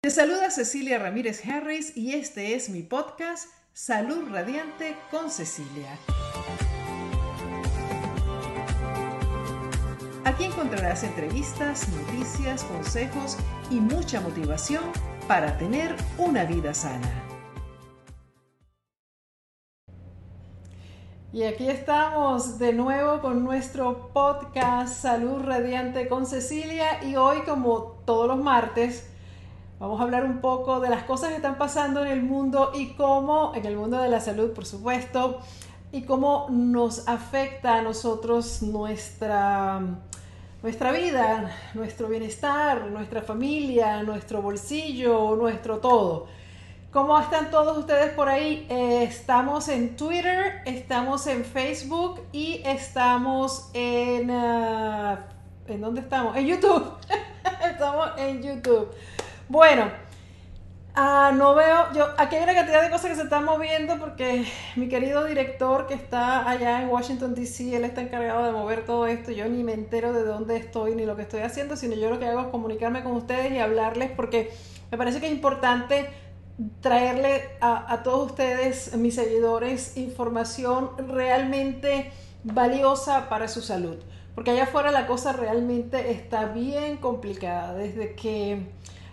Te saluda Cecilia Ramírez Harris y este es mi podcast Salud Radiante con Cecilia. Aquí encontrarás entrevistas, noticias, consejos y mucha motivación para tener una vida sana. Y aquí estamos de nuevo con nuestro podcast Salud Radiante con Cecilia y hoy como todos los martes Vamos a hablar un poco de las cosas que están pasando en el mundo y cómo, en el mundo de la salud, por supuesto, y cómo nos afecta a nosotros nuestra, nuestra vida, nuestro bienestar, nuestra familia, nuestro bolsillo, nuestro todo. ¿Cómo están todos ustedes por ahí? Eh, estamos en Twitter, estamos en Facebook y estamos en... Ah, ¿En dónde estamos? En YouTube. estamos en YouTube. Bueno, ah, no veo, yo, aquí hay una cantidad de cosas que se están moviendo porque mi querido director que está allá en Washington, D.C., él está encargado de mover todo esto. Yo ni me entero de dónde estoy ni lo que estoy haciendo, sino yo lo que hago es comunicarme con ustedes y hablarles porque me parece que es importante traerle a, a todos ustedes, mis seguidores, información realmente valiosa para su salud. Porque allá afuera la cosa realmente está bien complicada. Desde que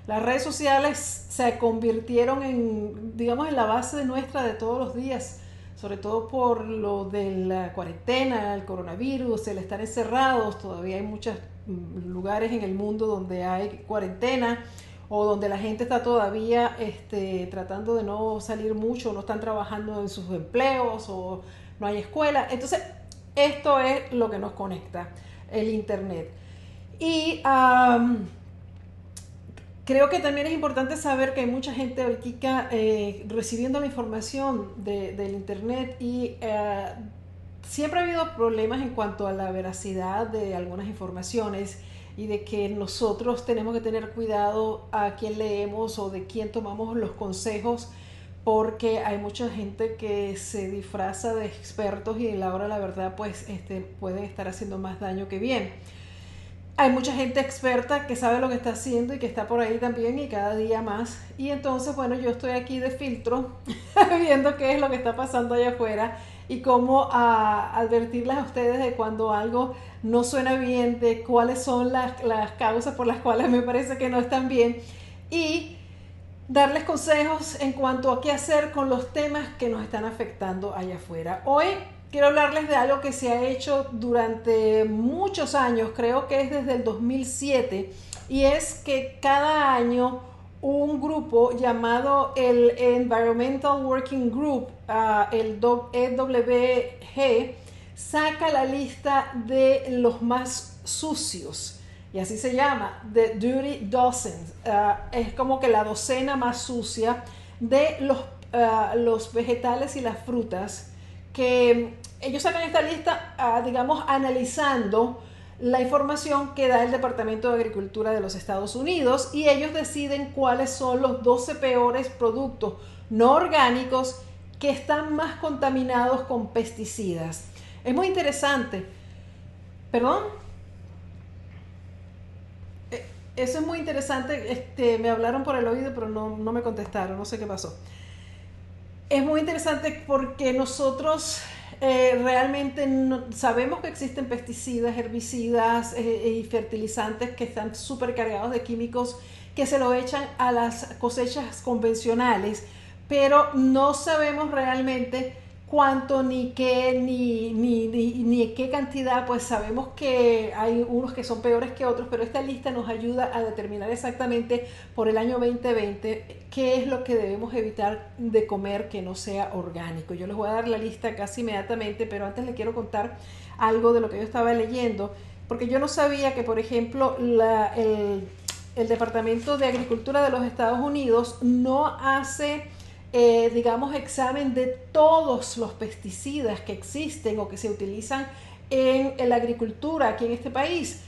las redes sociales se convirtieron en, digamos, en la base nuestra de todos los días, sobre todo por lo de la cuarentena, el coronavirus, el estar encerrados. Todavía hay muchos mm, lugares en el mundo donde hay cuarentena o donde la gente está todavía este, tratando de no salir mucho, no están trabajando en sus empleos o no hay escuela. Entonces, esto es lo que nos conecta, el Internet. Y Creo que también es importante saber que hay mucha gente ahorita eh, recibiendo la información del Internet y eh, siempre ha habido problemas en cuanto a la veracidad de algunas informaciones y de que nosotros tenemos que tener cuidado a quién leemos o de quién tomamos los consejos porque hay mucha gente que se disfraza de expertos y a la hora de la verdad pues este, pueden estar haciendo más daño que bien hay mucha gente experta que sabe lo que está haciendo y que está por ahí también y cada día más. Y entonces, bueno, yo estoy aquí de filtro viendo qué es lo que está pasando allá afuera y cómo a, advertirles a ustedes de cuando algo no suena bien, de cuáles son las, las causas por las cuales me parece que no están bien y darles consejos en cuanto a qué hacer con los temas que nos están afectando allá afuera. Hoy quiero hablarles de algo que se ha hecho durante muchos años, creo que es desde el 2007, y es que cada año un grupo llamado el Environmental Working Group, uh, el EWG, saca la lista de los más sucios. Y así se llama, The Dirty Dozens. Uh, es como que la docena más sucia de los, uh, los vegetales y las frutas que ellos sacan esta lista, ah, digamos, analizando la información que da el Departamento de Agricultura de los Estados Unidos y ellos deciden cuáles son los 12 peores productos no orgánicos que están más contaminados con pesticidas. Es muy interesante. ¿Perdón? Eh, eso es muy interesante. Este, me hablaron por el oído, pero no, no me contestaron. No sé qué pasó. Es muy interesante porque nosotros eh, realmente sabemos que existen pesticidas, herbicidas eh, y fertilizantes que están súper cargados de químicos que se lo echan a las cosechas convencionales, pero no sabemos realmente cuánto ni qué ni, ni, ni, qué cantidad, pues sabemos que hay unos que son peores que otros, pero esta lista nos ayuda a determinar exactamente por el año 2020 qué es lo que debemos evitar de comer que no sea orgánico. Yo les voy a dar la lista casi inmediatamente, pero antes les quiero contar algo de lo que yo estaba leyendo, porque yo no sabía que, por ejemplo, el, el Departamento de Agricultura de los Estados Unidos no hace eh, digamos, examen de todos los pesticidas que existen o que se utilizan en, la agricultura aquí en este país.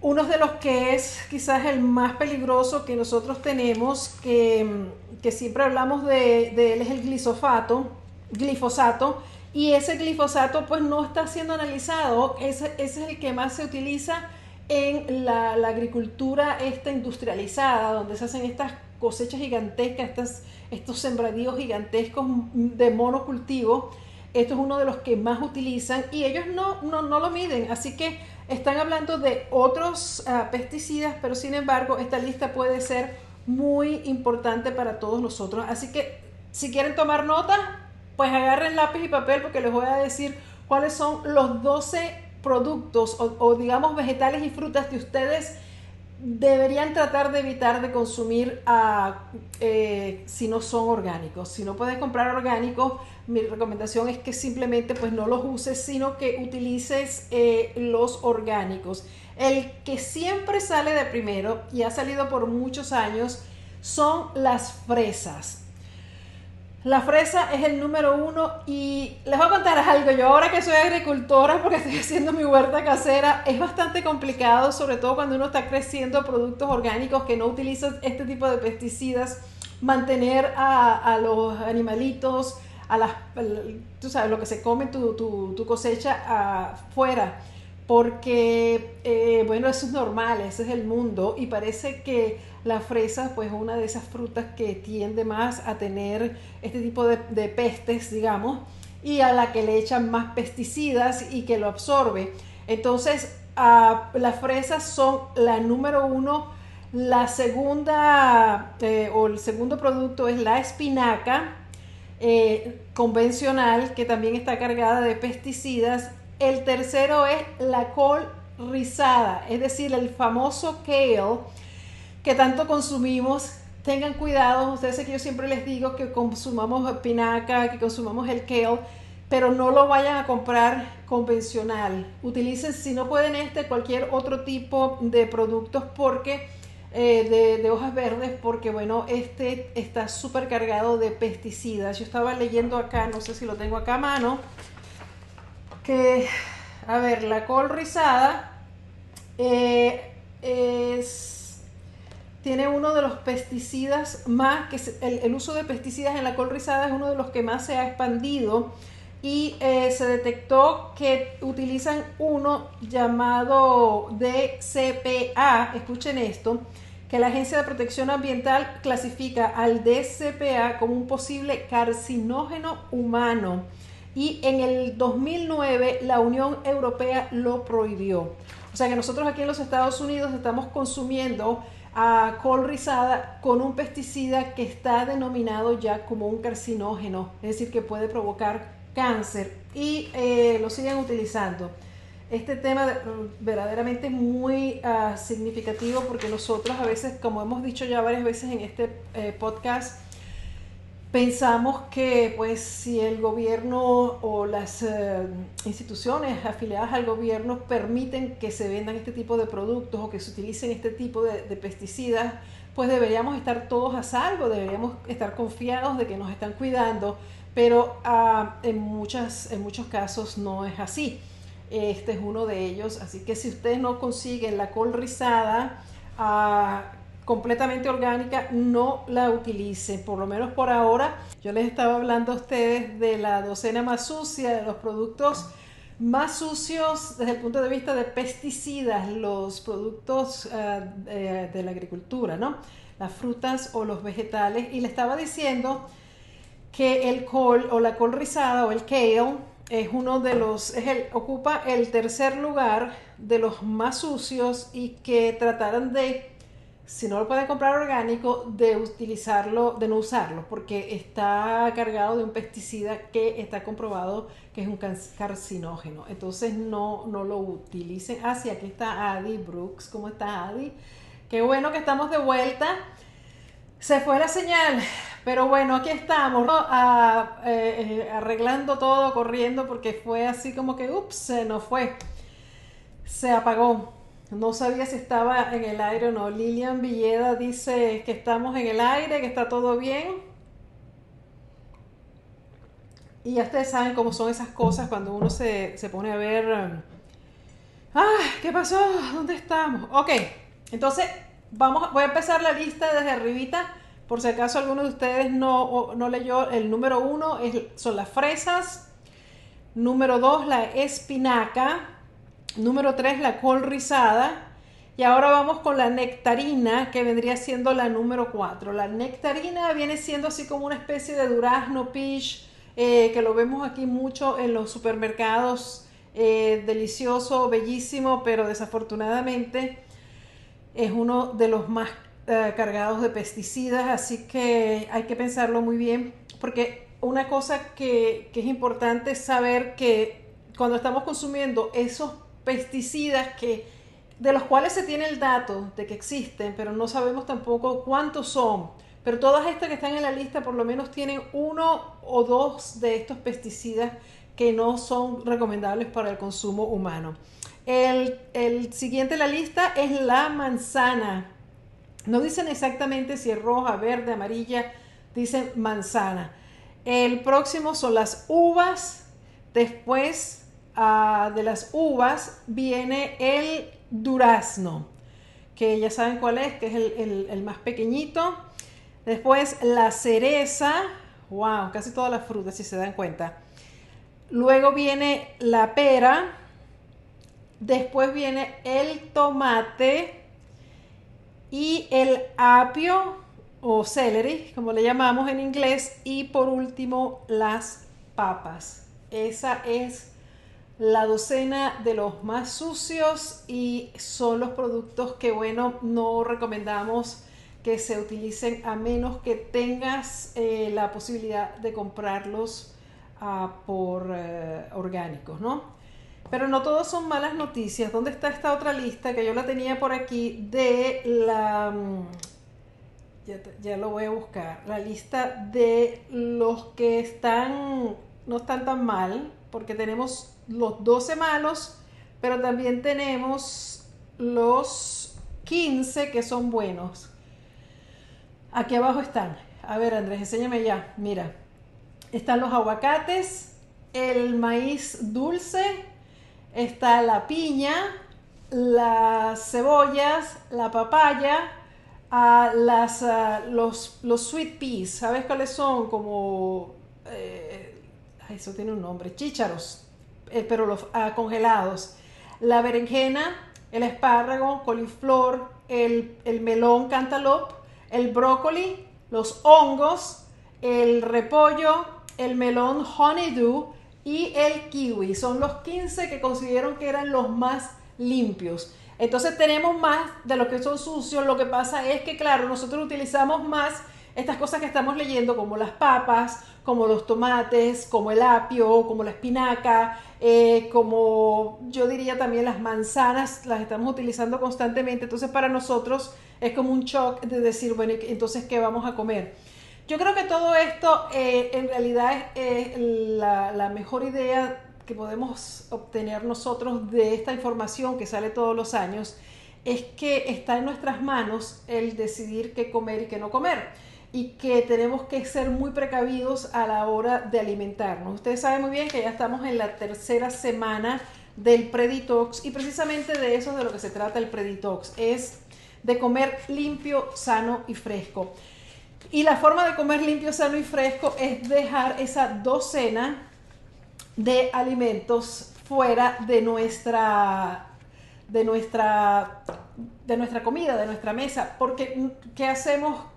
Uno de los que es quizás el más peligroso que nosotros tenemos, que, siempre hablamos de, él, es el glifosato, glifosato, y ese glifosato pues no está siendo analizado, ese, ese es el que más se utiliza en la, agricultura esta industrializada, donde se hacen estas cosechas gigantescas, estas, estos sembradíos gigantescos de monocultivo, esto es uno de los que más utilizan y ellos no, no, no lo miden, así que están hablando de otros ah, pesticidas, pero sin embargo esta lista puede ser muy importante para todos nosotros. Así que si quieren tomar nota, pues agarren lápiz y papel porque les voy a decir cuáles son los 12 productos o, digamos vegetales y frutas que ustedes deberían tratar de evitar de consumir ah, eh, si no son orgánicos. Si no puedes comprar orgánicos, mi recomendación es que simplemente pues no los uses, sino que utilices eh, los orgánicos. El que siempre sale de primero y ha salido por muchos años son las fresas. La fresa es el número uno y les voy a contar algo. Yo ahora que soy agricultora, porque estoy haciendo mi huerta casera, es bastante complicado, sobre todo cuando uno está creciendo productos orgánicos que no utilizan este tipo de pesticidas, mantener a, los animalitos, a las, tú sabes, lo que se come tu, tu, cosecha afuera. Porque, eh, bueno, eso es normal, ese es el mundo y parece que la fresa, pues, es una de esas frutas que tiende más a tener este tipo de, pestes, digamos, y a la que le echan más pesticidas y que lo absorbe. Entonces, las fresas son la número uno. La segunda eh, o el segundo producto es la espinaca eh, convencional, que también está cargada de pesticidas. El tercero es la col rizada, es decir, el famoso kale que tanto consumimos. Tengan cuidado, ustedes que yo siempre les digo que consumamos pinaca, que consumamos el kale, pero no lo vayan a comprar convencional. Utilicen, si no pueden este, cualquier otro tipo de productos porque eh, de, hojas verdes, porque bueno, este está súper cargado de pesticidas. Yo estaba leyendo acá, no sé si lo tengo acá a mano, que, a ver, la col rizada eh, es tiene uno de los pesticidas más, que el, uso de pesticidas en la col rizada es uno de los que más se ha expandido y eh, se detectó que utilizan uno llamado DCPA, escuchen esto, que la Agencia de Protección Ambiental clasifica al DCPA como un posible carcinógeno humano y en el 2009 la Unión Europea lo prohibió. O sea que nosotros aquí en los Estados Unidos estamos consumiendo a col rizada con un pesticida que está denominado ya como un carcinógeno, es decir, que puede provocar cáncer y eh, lo siguen utilizando. Este tema verdaderamente es muy ah, significativo porque nosotros a veces, como hemos dicho ya varias veces en este eh, podcast, Pensamos que pues si el gobierno o las eh, instituciones afiliadas al gobierno permiten que se vendan este tipo de productos o que se utilicen este tipo de, pesticidas, pues deberíamos estar todos a salvo, deberíamos estar confiados de que nos están cuidando, pero ah, en, muchas, en muchos casos no es así. Este es uno de ellos, así que si ustedes no consiguen la col rizada, ah, completamente orgánica, no la utilicen, por lo menos por ahora. Yo les estaba hablando a ustedes de la docena más sucia, de los productos más sucios desde el punto de vista de pesticidas, los productos eh, de, la agricultura, ¿no? Las frutas o los vegetales. Y le estaba diciendo que el col o la col rizada o el kale es uno de los, es el, ocupa el tercer lugar de los más sucios y que trataron de si no lo pueden comprar orgánico, de utilizarlo, de no usarlo, porque está cargado de un pesticida que está comprobado que es un carcinógeno. Entonces no, no lo utilicen. Ah, sí, aquí está Adi Brooks. ¿Cómo está Adi? Qué bueno que estamos de vuelta. Se fue la señal, pero bueno, aquí estamos, eh, eh, arreglando todo, corriendo, porque fue así como que, ups, se nos fue, se apagó. No sabía si estaba en el aire o no. Lilian Villeda dice que estamos en el aire, que está todo bien. Y ya ustedes saben cómo son esas cosas cuando uno se, pone a ver... Um, ¡Ah! ¿Qué pasó? ¿Dónde estamos? Ok, entonces vamos, voy a empezar la lista desde arribita. Por si acaso alguno de ustedes no, no leyó, el número uno es, son las fresas. Número dos, la espinaca. Número 3, la col rizada. Y ahora vamos con la nectarina, que vendría siendo la número 4. La nectarina viene siendo así como una especie de durazno peach, eh, que lo vemos aquí mucho en los supermercados. Eh, delicioso, bellísimo, pero desafortunadamente es uno de los más eh, cargados de pesticidas, así que hay que pensarlo muy bien, porque una cosa que, que es importante es saber que cuando estamos consumiendo esos pesticidas que de los cuales se tiene el dato de que existen, pero no sabemos tampoco cuántos son. Pero todas estas que están en la lista por lo menos tienen uno o dos de estos pesticidas que no son recomendables para el consumo humano. El, el siguiente en la lista es la manzana. No dicen exactamente si es roja, verde, amarilla, dicen manzana. El próximo son las uvas. Después de las uvas viene el durazno, que ya saben cuál es, que es el, más pequeñito. Después la cereza, wow, casi todas las frutas, si se dan cuenta. Luego viene la pera. Después viene el tomate y el apio o celery, como le llamamos en inglés. Y por último, las papas. Esa es la docena de los más sucios y son los productos que, bueno, no recomendamos que se utilicen a menos que tengas eh, la posibilidad de comprarlos ah, por eh, orgánicos, ¿no? Pero no todos son malas noticias. ¿Dónde está esta otra lista que yo la tenía por aquí de la... Mm, ya, ya lo voy a buscar. La lista de los que están, no están tan mal, porque tenemos los 12 malos, pero también tenemos los 15 que son buenos. Aquí abajo están. A ver, Andrés, enséñame ya. Mira, están los aguacates, el maíz dulce, está la piña, las cebollas, la papaya, ah, las, ah, los, los sweet peas. ¿Sabes cuáles son? Como... Eh, eso tiene un nombre. Chícharos eh, pero los ah, congelados. La berenjena, el espárrago, coliflor, el, melón cantaloupe, el brócoli, los hongos, el repollo, el melón honeydew y el kiwi. Son los 15 que considero que eran los más limpios. Entonces tenemos más de los que son sucios. Lo que pasa es que, claro, nosotros utilizamos más estas cosas que estamos leyendo, como las papas, como los tomates, como el apio, como la espinaca, eh, como yo diría también las manzanas, las estamos utilizando constantemente. Entonces para nosotros es como un shock de decir, bueno, entonces, ¿qué vamos a comer? Yo creo que todo esto eh, en realidad es la, la mejor idea que podemos obtener nosotros de esta información que sale todos los años, es que está en nuestras manos el decidir qué comer y qué no comer y que tenemos que ser muy precavidos a la hora de alimentarnos. Ustedes saben muy bien que ya estamos en la tercera semana del preditox y precisamente de eso es de lo que se trata el preditox, es de comer limpio, sano y fresco. Y la forma de comer limpio, sano y fresco es dejar esa docena de alimentos fuera de nuestra de nuestra de nuestra comida, de nuestra mesa, porque ¿qué hacemos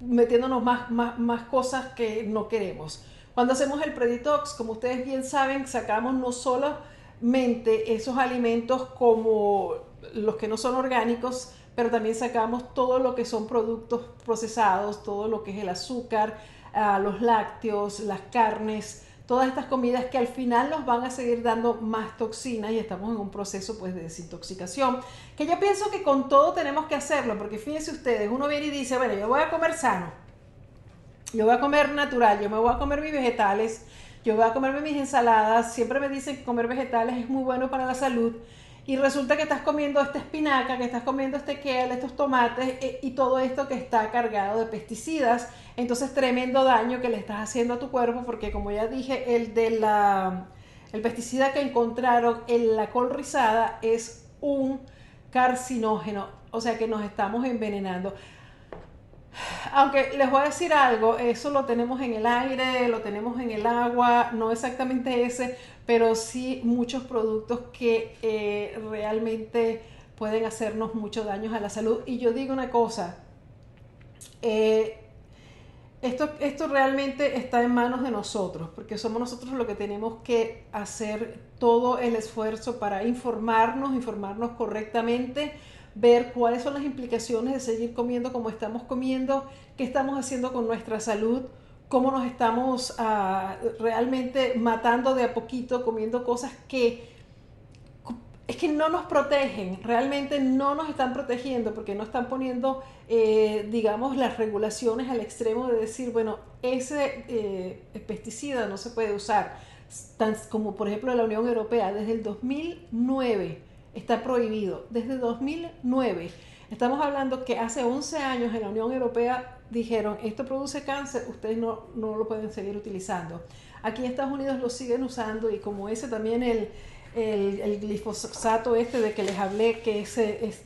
metiéndonos más, más, más cosas que no queremos. Cuando hacemos el preditox, como ustedes bien saben, sacamos no solamente esos alimentos como los que no son orgánicos, pero también sacamos todo lo que son productos procesados, todo lo que es el azúcar, ah, los lácteos, las carnes, todas estas comidas que al final nos van a seguir dando más toxinas y estamos en un proceso pues de desintoxicación, que yo pienso que con todo tenemos que hacerlo, porque fíjense ustedes, uno viene y dice, bueno, yo voy a comer sano, yo voy a comer natural, yo me voy a comer mis vegetales, yo voy a comerme mis ensaladas, siempre me dicen que comer vegetales es muy bueno para la salud, y resulta que estás comiendo esta espinaca, que estás comiendo este kale, estos tomates eh, y todo esto que está cargado de pesticidas. Entonces, tremendo daño que le estás haciendo a tu cuerpo, porque como ya dije, el de la el pesticida que encontraron en la col rizada es un carcinógeno, o sea que nos estamos envenenando. Aunque les voy a decir algo, eso lo tenemos en el aire, lo tenemos en el agua, no exactamente ese, pero sí muchos productos que eh, realmente pueden hacernos mucho daño a la salud. Y yo digo una cosa, eh, esto, esto realmente está en manos de nosotros, porque somos nosotros los que tenemos que hacer todo el esfuerzo para informarnos, informarnos correctamente, ver cuáles son las implicaciones de seguir comiendo como estamos comiendo, qué estamos haciendo con nuestra salud, cómo nos estamos ah, realmente matando de a poquito, comiendo cosas que es que no nos protegen, realmente no nos están protegiendo porque no están poniendo, eh, digamos, las regulaciones al extremo de decir, bueno, ese eh, pesticida no se puede usar, como por ejemplo la Unión Europea, desde el 2009 está prohibido, desde 2009. Estamos hablando que hace 11 años en la Unión Europea dijeron, esto produce cáncer, ustedes no, no lo pueden seguir utilizando. Aquí en Estados Unidos lo siguen usando y como ese también el el, glifosato este de que les hablé, que es,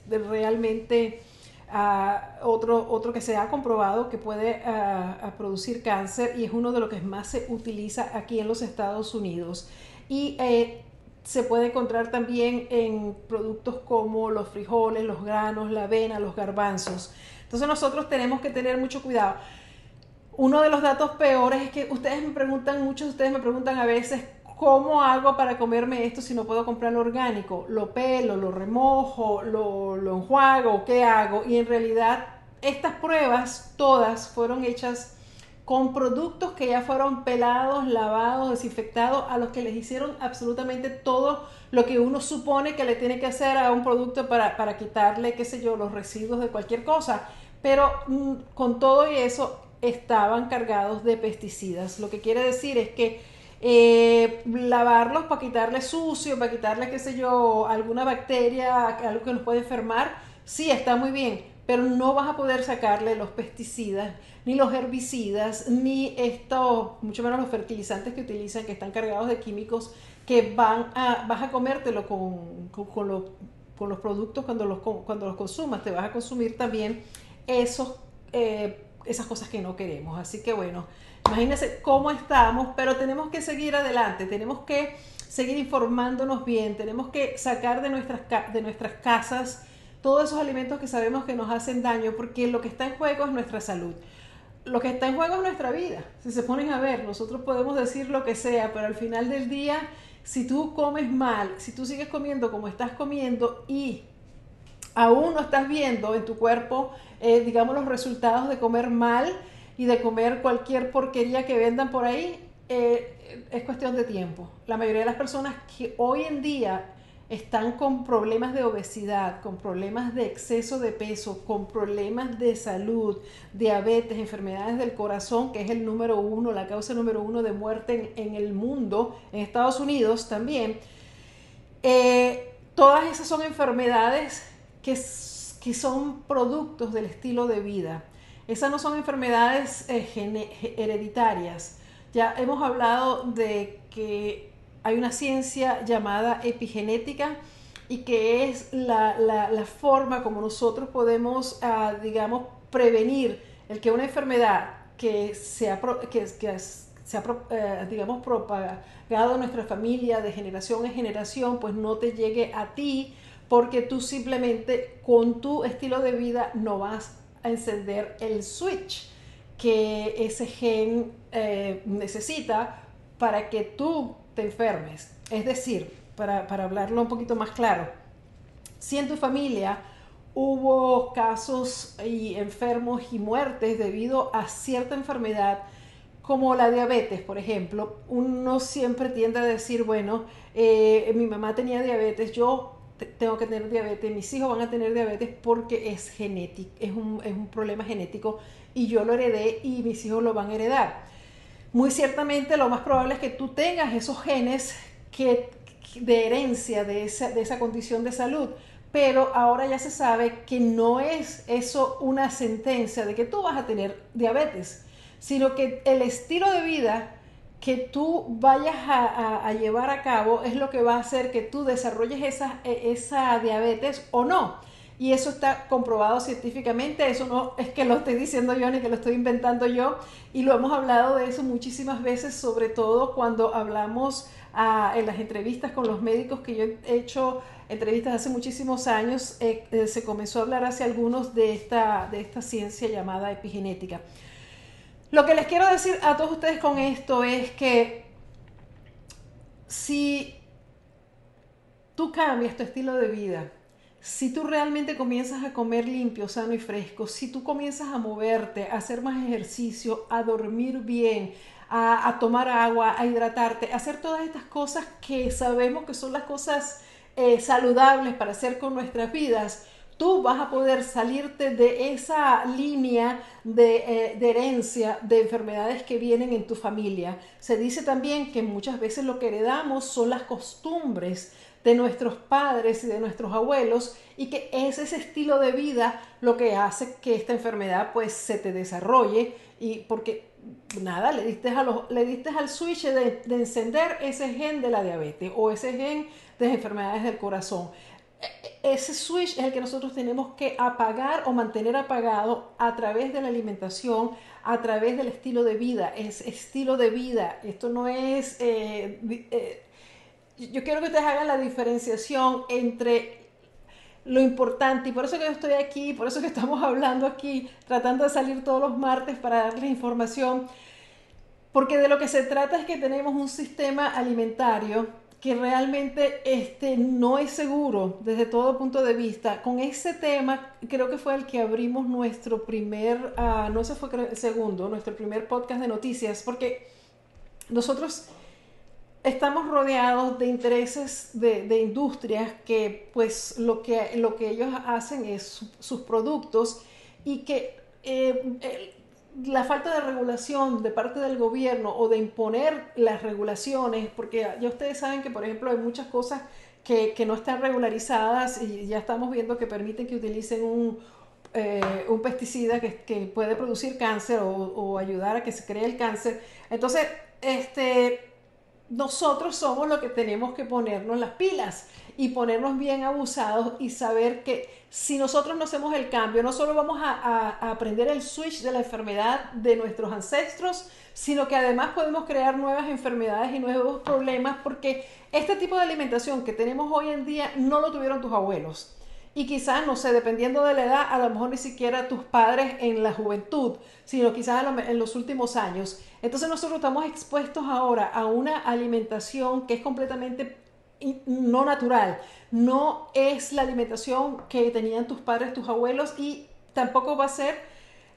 realmente ah, otro, otro que se ha comprobado que puede ah, producir cáncer y es uno de los que más se utiliza aquí en los Estados Unidos. Y eh, se puede encontrar también en productos como los frijoles, los granos, la avena, los garbanzos. Entonces nosotros tenemos que tener mucho cuidado. Uno de los datos peores es que ustedes me preguntan, muchos de ustedes me preguntan a veces ¿Cómo hago para comerme esto si no puedo comprarlo orgánico? ¿Lo pelo, lo remojo, lo, lo enjuago? ¿Qué hago? Y en realidad estas pruebas todas fueron hechas con productos que ya fueron pelados, lavados, desinfectados, a los que les hicieron absolutamente todo lo que uno supone que le tiene que hacer a un producto para, para quitarle, qué sé yo, los residuos de cualquier cosa. Pero mm, con todo y eso estaban cargados de pesticidas. Lo que quiere decir es que eh, lavarlos para quitarle sucio, para quitarle, qué sé yo, alguna bacteria, algo que nos puede enfermar, sí, está muy bien, pero no vas a poder sacarle los pesticidas, ni los herbicidas, ni estos, mucho menos los fertilizantes que utilizan, que están cargados de químicos, que van a, vas a comértelo con, con, los, productos cuando los, cuando los consumas, te vas a consumir también esos, eh, esas cosas que no queremos. Así que bueno, Imagínense cómo estamos, pero tenemos que seguir adelante, tenemos que seguir informándonos bien, tenemos que sacar de nuestras, de nuestras casas todos esos alimentos que sabemos que nos hacen daño, porque lo que está en juego es nuestra salud. Lo que está en juego es nuestra vida. Si se ponen a ver, nosotros podemos decir lo que sea, pero al final del día, si tú comes mal, si tú sigues comiendo como estás comiendo y aún no estás viendo en tu cuerpo, eh, digamos, los resultados de comer mal, y de comer cualquier porquería que vendan por ahí, eh, es cuestión de tiempo. La mayoría de las personas que hoy en día están con problemas de obesidad, con problemas de exceso de peso, con problemas de salud, diabetes, enfermedades del corazón, que es el número uno, la causa número uno de muerte en, el mundo, en Estados Unidos también. Eh, todas esas son enfermedades que, que son productos del estilo de vida. Esas no son enfermedades eh, hereditarias. Ya hemos hablado de que hay una ciencia llamada epigenética y que es la, forma como nosotros podemos, ah, digamos, prevenir el que una enfermedad que se ha, que, se ha eh, digamos, propagado en nuestra familia de generación en generación, pues no te llegue a ti porque tú simplemente con tu estilo de vida no vas encender el switch que ese gen eh, necesita para que tú te enfermes. Es decir, para, para hablarlo un poquito más claro, si en tu familia hubo casos y enfermos y muertes debido a cierta enfermedad, como la diabetes, por ejemplo, uno siempre tiende a decir, bueno, eh, mi mamá tenía diabetes, yo tengo que tener diabetes, mis hijos van a tener diabetes porque es genético, es un, es un problema genético y yo lo heredé y mis hijos lo van a heredar. Muy ciertamente lo más probable es que tú tengas esos genes que, de herencia de esa, de esa condición de salud, pero ahora ya se sabe que no es eso una sentencia de que tú vas a tener diabetes, sino que el estilo de vida que tú vayas a, llevar a cabo es lo que va a hacer que tú desarrolles esa, e, esa diabetes o no. Y eso está comprobado científicamente, eso no es que lo estoy diciendo yo ni que lo estoy inventando yo, y lo hemos hablado de eso muchísimas veces, sobre todo cuando hablamos ah, en las entrevistas con los médicos que yo he hecho entrevistas hace muchísimos años, eh, eh, se comenzó a hablar hace algunos de esta, de esta ciencia llamada epigenética. Lo que les quiero decir a todos ustedes con esto es que si tú cambias tu estilo de vida, si tú realmente comienzas a comer limpio, sano y fresco, si tú comienzas a moverte, a hacer más ejercicio, a dormir bien, a, tomar agua, a hidratarte, a hacer todas estas cosas que sabemos que son las cosas eh, saludables para hacer con nuestras vidas, tú vas a poder salirte de esa línea de, eh, de, herencia de enfermedades que vienen en tu familia. Se dice también que muchas veces lo que heredamos son las costumbres de nuestros padres y de nuestros abuelos y que es ese estilo de vida lo que hace que esta enfermedad pues se te desarrolle y porque nada, le diste, a los, le diste al switch de, de encender ese gen de la diabetes o ese gen de enfermedades del corazón. Ese switch es el que nosotros tenemos que apagar o mantener apagado a través de la alimentación, a través del estilo de vida. Es estilo de vida. Esto no es eh, eh, yo quiero que ustedes hagan la diferenciación entre lo importante, y por eso que yo estoy aquí, por eso que estamos hablando aquí, tratando de salir todos los martes para darles información, porque de lo que se trata es que tenemos un sistema alimentario que realmente este, no es seguro desde todo punto de vista. Con ese tema creo que fue el que abrimos nuestro primer, uh, no sé fue el segundo, nuestro primer podcast de noticias, porque nosotros estamos rodeados de intereses de, industrias que pues lo que, lo que ellos hacen es sus productos y que eh, la falta de regulación de parte del gobierno o de imponer las regulaciones, porque ya ustedes saben que por ejemplo hay muchas cosas que, no están regularizadas y ya estamos viendo que permiten que utilicen un, eh, un pesticida que, puede producir cáncer o, o ayudar a que se cree el cáncer. Entonces, este nosotros somos los que tenemos que ponernos las pilas y ponernos bien abusados y saber que si nosotros no hacemos el cambio, no solo vamos a, aprender el switch de la enfermedad de nuestros ancestros, sino que además podemos crear nuevas enfermedades y nuevos problemas porque este tipo de alimentación que tenemos hoy en día no lo tuvieron tus abuelos. Y quizás, no sé, dependiendo de la edad, a lo mejor ni siquiera tus padres en la juventud, sino quizás en los últimos años. Entonces nosotros estamos expuestos ahora a una alimentación que es completamente no natural. No es la alimentación que tenían tus padres, tus abuelos y tampoco va a ser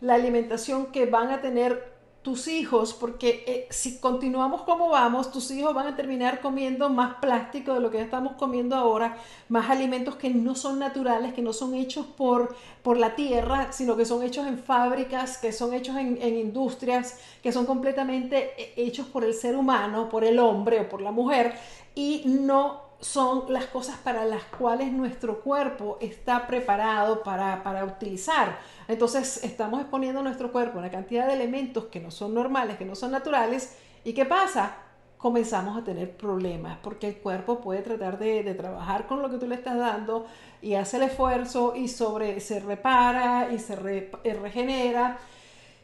la alimentación que van a tener tus hijos, porque eh, si continuamos como vamos, tus hijos van a terminar comiendo más plástico de lo que estamos comiendo ahora, más alimentos que no son naturales, que no son hechos por, por la tierra, sino que son hechos en fábricas, que son hechos en, industrias, que son completamente eh, hechos por el ser humano, por el hombre o por la mujer, y no son las cosas para las cuales nuestro cuerpo está preparado para, para, utilizar. Entonces estamos exponiendo a nuestro cuerpo una cantidad de elementos que no son normales, que no son naturales. ¿Y qué pasa? Comenzamos a tener problemas porque el cuerpo puede tratar de, de trabajar con lo que tú le estás dando y hace el esfuerzo y sobre, se repara y se eh, regenera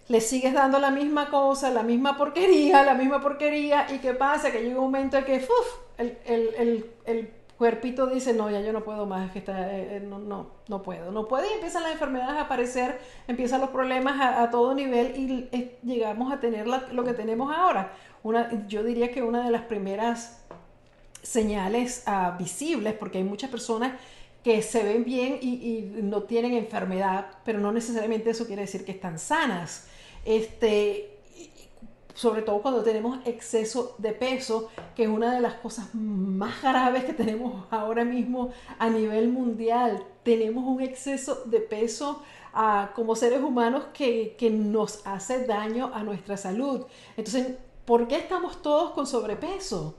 le sigues dando la misma cosa, la misma porquería, la misma porquería, y qué pasa, que llega un momento en que uf, el, el, el, cuerpito dice, no, ya yo no puedo más, que está, eh, eh, no, no, no puedo, no puede, y empiezan las enfermedades a aparecer, empiezan los problemas a, todo nivel y eh, llegamos a tener lo que tenemos ahora. Una, yo diría que una de las primeras señales uh, visibles, porque hay muchas personas que se ven bien y, no tienen enfermedad, pero no necesariamente eso quiere decir que están sanas. Este, sobre todo cuando tenemos exceso de peso, que es una de las cosas más graves que tenemos ahora mismo a nivel mundial. Tenemos un exceso de peso ah, como seres humanos que, nos hace daño a nuestra salud. Entonces, ¿por qué estamos todos con sobrepeso?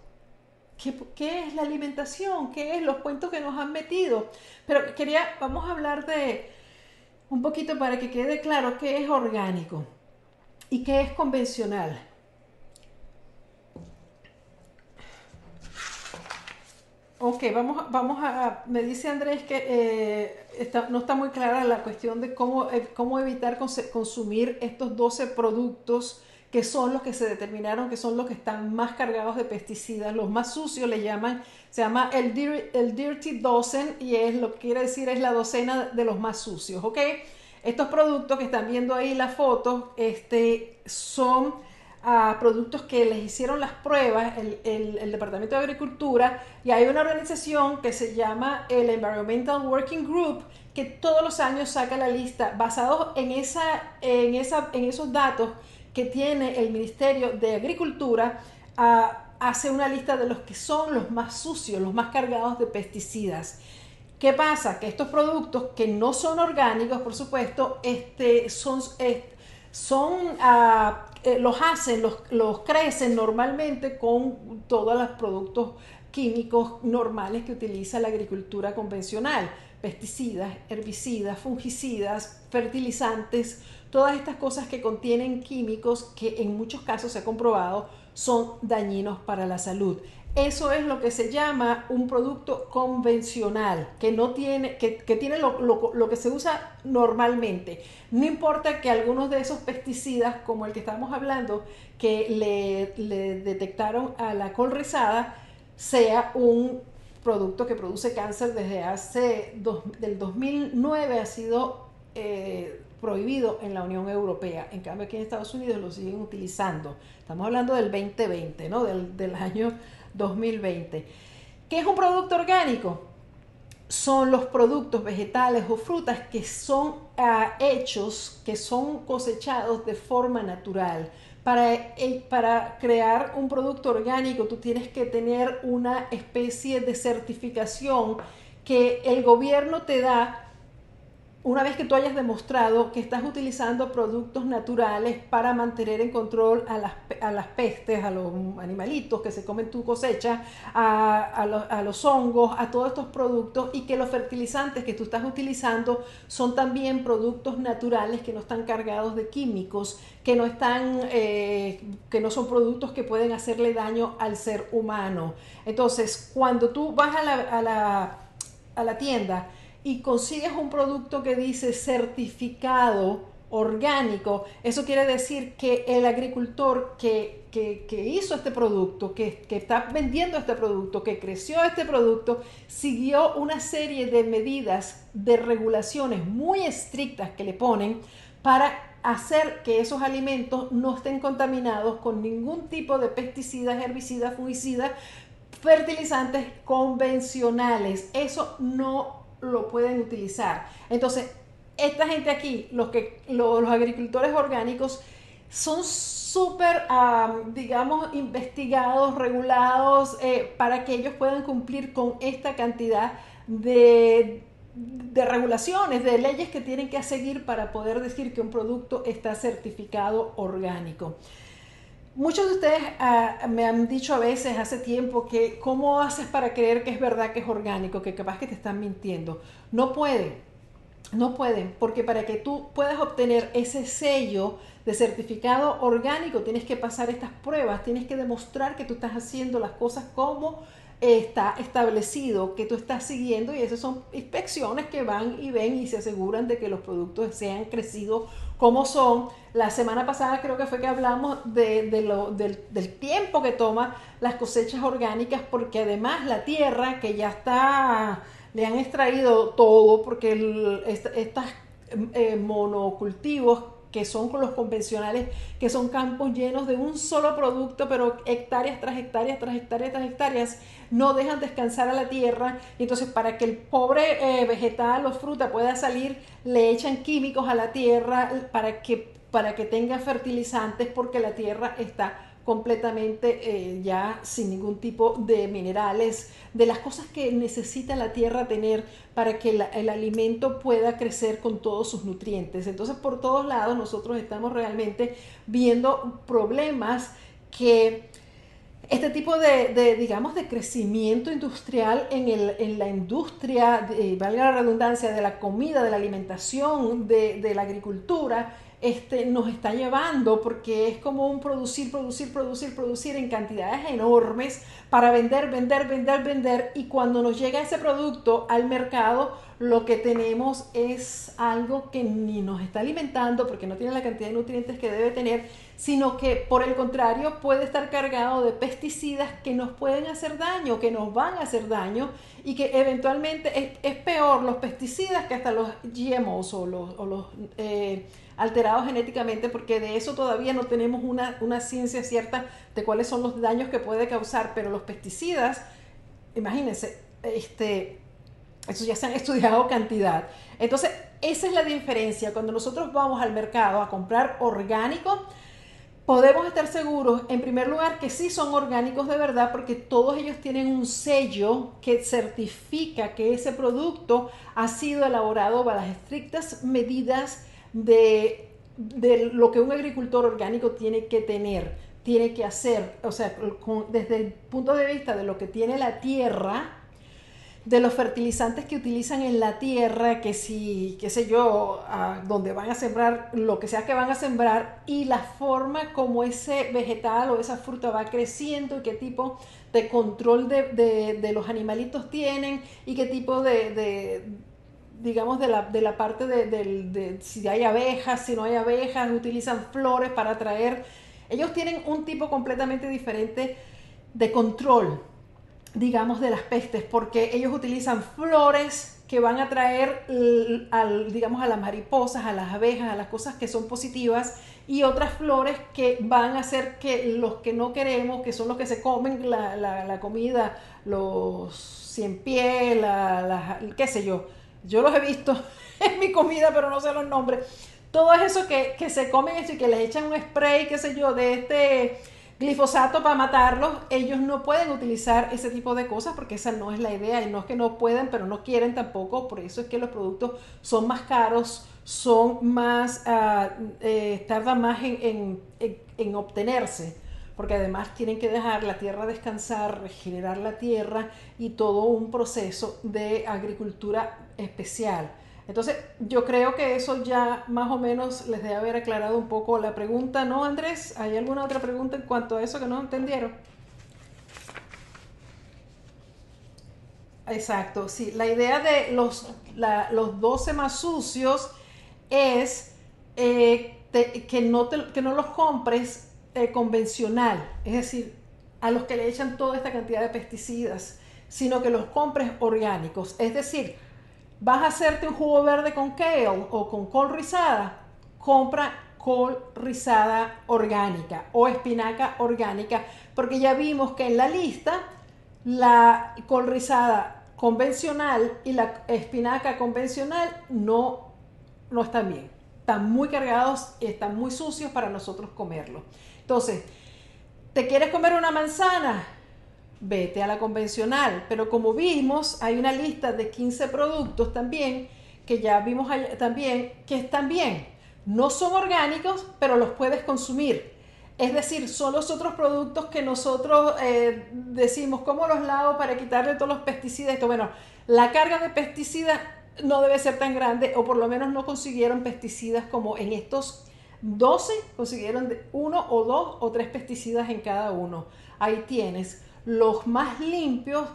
¿Qué, ¿Qué, es la alimentación? ¿Qué es los cuentos que nos han metido? Pero quería, vamos a hablar de un poquito para que quede claro qué es orgánico y qué es convencional. Ok, vamos, vamos a, me dice Andrés que eh, no está muy clara la cuestión de cómo, eh, cómo evitar consumir estos 12 productos que son los que se determinaron que son los que están más cargados de pesticidas, los más sucios le llaman, se llama el, el Dirty Dozen y es lo que quiere decir es la docena de los más sucios, ¿ok? Estos productos que están viendo ahí la foto este, son ah, productos que les hicieron las pruebas el, el, Departamento de Agricultura y hay una organización que se llama el Environmental Working Group que todos los años saca la lista basados en, esa, en, esa, en esos datos que tiene el Ministerio de Agricultura. Ah, hace una lista de los que son los más sucios, los más cargados de pesticidas. ¿Qué pasa? Que estos productos que no son orgánicos, por supuesto, este, son, son ah, eh, los hacen, los, los crecen normalmente con todos los productos químicos normales que utiliza la agricultura convencional, pesticidas, herbicidas, fungicidas, fertilizantes, todas estas cosas que contienen químicos que en muchos casos se ha comprobado son dañinos para la salud. Eso es lo que se llama un producto convencional, que no tiene, que, tiene lo, que se usa normalmente. No importa que algunos de esos pesticidas, como el que estamos hablando, que le, detectaron a la col rizada, sea un producto que produce cáncer desde hace del 2009 ha sido eh, prohibido en la Unión Europea. En cambio aquí en Estados Unidos lo siguen utilizando. Estamos hablando del 2020, ¿no? Del, año 2020. ¿Qué es un producto orgánico? Son los productos vegetales o frutas que son ah, hechos, que son cosechados de forma natural. Para, eh, para crear un producto orgánico tú tienes que tener una especie de certificación que el gobierno te da una vez que tú hayas demostrado que estás utilizando productos naturales para mantener en control a las, a las pestes, a los animalitos que se comen tu cosecha, a, los, a, los, hongos, a todos estos productos y que los fertilizantes que tú estás utilizando son también productos naturales que no están cargados de químicos, que no, están, eh, que no son productos que pueden hacerle daño al ser humano. Entonces, cuando tú vas a la, a la, a la tienda, y consigues un producto que dice certificado orgánico, eso quiere decir que el agricultor que, hizo este producto, que, que, está vendiendo este producto, que creció este producto, siguió una serie de medidas, de regulaciones muy estrictas que le ponen para hacer que esos alimentos no estén contaminados con ningún tipo de pesticidas, herbicidas, fungicidas, fertilizantes convencionales. Eso no lo pueden utilizar. Entonces, esta gente aquí, los, que, los, agricultores orgánicos, son súper, digamos, investigados, regulados, eh, para que ellos puedan cumplir con esta cantidad de, de regulaciones, de leyes que tienen que seguir para poder decir que un producto está certificado orgánico. Muchos de ustedes ah, me han dicho a veces hace tiempo que cómo haces para creer que es verdad que es orgánico, que capaz que te están mintiendo. No pueden, no pueden, porque para que tú puedas obtener ese sello de certificado orgánico tienes que pasar estas pruebas, tienes que demostrar que tú estás haciendo las cosas como está establecido que tú estás siguiendo y esas son inspecciones que van y ven y se aseguran de que los productos sean crecidos como son. La semana pasada creo que fue que hablamos de, lo, del, tiempo que toma las cosechas orgánicas porque además la tierra que ya está, le han extraído todo porque estas eh, monocultivos que son con los convencionales, que son campos llenos de un solo producto, pero hectáreas tras hectáreas, tras hectáreas, tras hectáreas, no dejan descansar a la tierra. Y entonces, para que el pobre eh, vegetal o fruta pueda salir, le echan químicos a la tierra para que, para que tenga fertilizantes, porque la tierra está completamente eh, ya sin ningún tipo de minerales, de las cosas que necesita la tierra tener para que el alimento pueda crecer con todos sus nutrientes. Entonces, por todos lados nosotros estamos realmente viendo problemas que este tipo de, digamos, de crecimiento industrial en, el, en la industria, valga la redundancia, de la comida, de la alimentación, de, de la agricultura, este, nos está llevando, porque es como un producir, producir, producir, producir en cantidades enormes para vender, vender, vender, vender. Y cuando nos llega ese producto al mercado, lo que tenemos es algo que ni nos está alimentando, porque no tiene la cantidad de nutrientes que debe tener, sino que por el contrario puede estar cargado de pesticidas que nos pueden hacer daño, que nos van a hacer daño y que eventualmente es, peor los pesticidas que hasta los GMOs o los... O los eh, alterados genéticamente, porque de eso todavía no tenemos una, una ciencia cierta de cuáles son los daños que puede causar, pero los pesticidas, imagínense, este, eso ya se han estudiado cantidad. Entonces, esa es la diferencia. Cuando nosotros vamos al mercado a comprar orgánico, podemos estar seguros, en primer lugar, que sí son orgánicos de verdad, porque todos ellos tienen un sello que certifica que ese producto ha sido elaborado bajo las estrictas medidas de, lo que un agricultor orgánico tiene que tener, tiene que hacer, o sea, desde el punto de vista de lo que tiene la tierra, de los fertilizantes que utilizan en la tierra, que si, qué sé yo, donde van a sembrar lo que sea que van a sembrar y la forma como ese vegetal o esa fruta va creciendo y qué tipo de control de, los animalitos tienen y qué tipo de digamos, de la, de la parte de, si hay abejas, si no hay abejas, utilizan flores para atraer. Ellos tienen un tipo completamente diferente de control, digamos, de las pestes, porque ellos utilizan flores que van a atraer, al, digamos, a las mariposas, a las abejas, a las cosas que son positivas, y otras flores que van a hacer que los que no queremos, que son los que se comen la, la, comida, los cien pies, la, qué sé yo, yo los he visto en mi comida, pero no sé los nombres. Todo eso que, que se comen y que les echan un spray, qué sé yo, de este glifosato para matarlos, ellos no pueden utilizar ese tipo de cosas porque esa no es la idea. Y no es que no puedan, pero no quieren tampoco, por eso es que los productos son más caros, son más, uh, tardan más en, en, en, obtenerse, porque además tienen que dejar la tierra descansar, regenerar la tierra y todo un proceso de agricultura especial. Entonces, yo creo que eso ya más o menos les debe haber aclarado un poco la pregunta, ¿no, Andrés? ¿Hay alguna otra pregunta en cuanto a eso que no entendieron? Exacto, sí. La idea de los, los 12 más sucios es eh, que, no que no los compres eh, convencional, es decir, a los que le echan toda esta cantidad de pesticidas, sino que los compres orgánicos. Es decir, vas a hacerte un jugo verde con kale o con col rizada, compra col rizada orgánica o espinaca orgánica, porque ya vimos que en la lista la col rizada convencional y la espinaca convencional no, no están bien. Están muy cargados y están muy sucios para nosotros comerlo. Entonces, ¿te quieres comer una manzana? Vete a la convencional. Pero como vimos, hay una lista de 15 productos también que ya vimos también que están bien. No son orgánicos, pero los puedes consumir. Es decir, son los otros productos que nosotros eh, decimos, ¿cómo los lavo para quitarle todos los pesticidas? Esto, bueno, la carga de pesticidas no debe ser tan grande, o por lo menos no consiguieron pesticidas como en estos 12, consiguieron uno o dos o tres pesticidas en cada uno. Ahí tienes. Los más limpios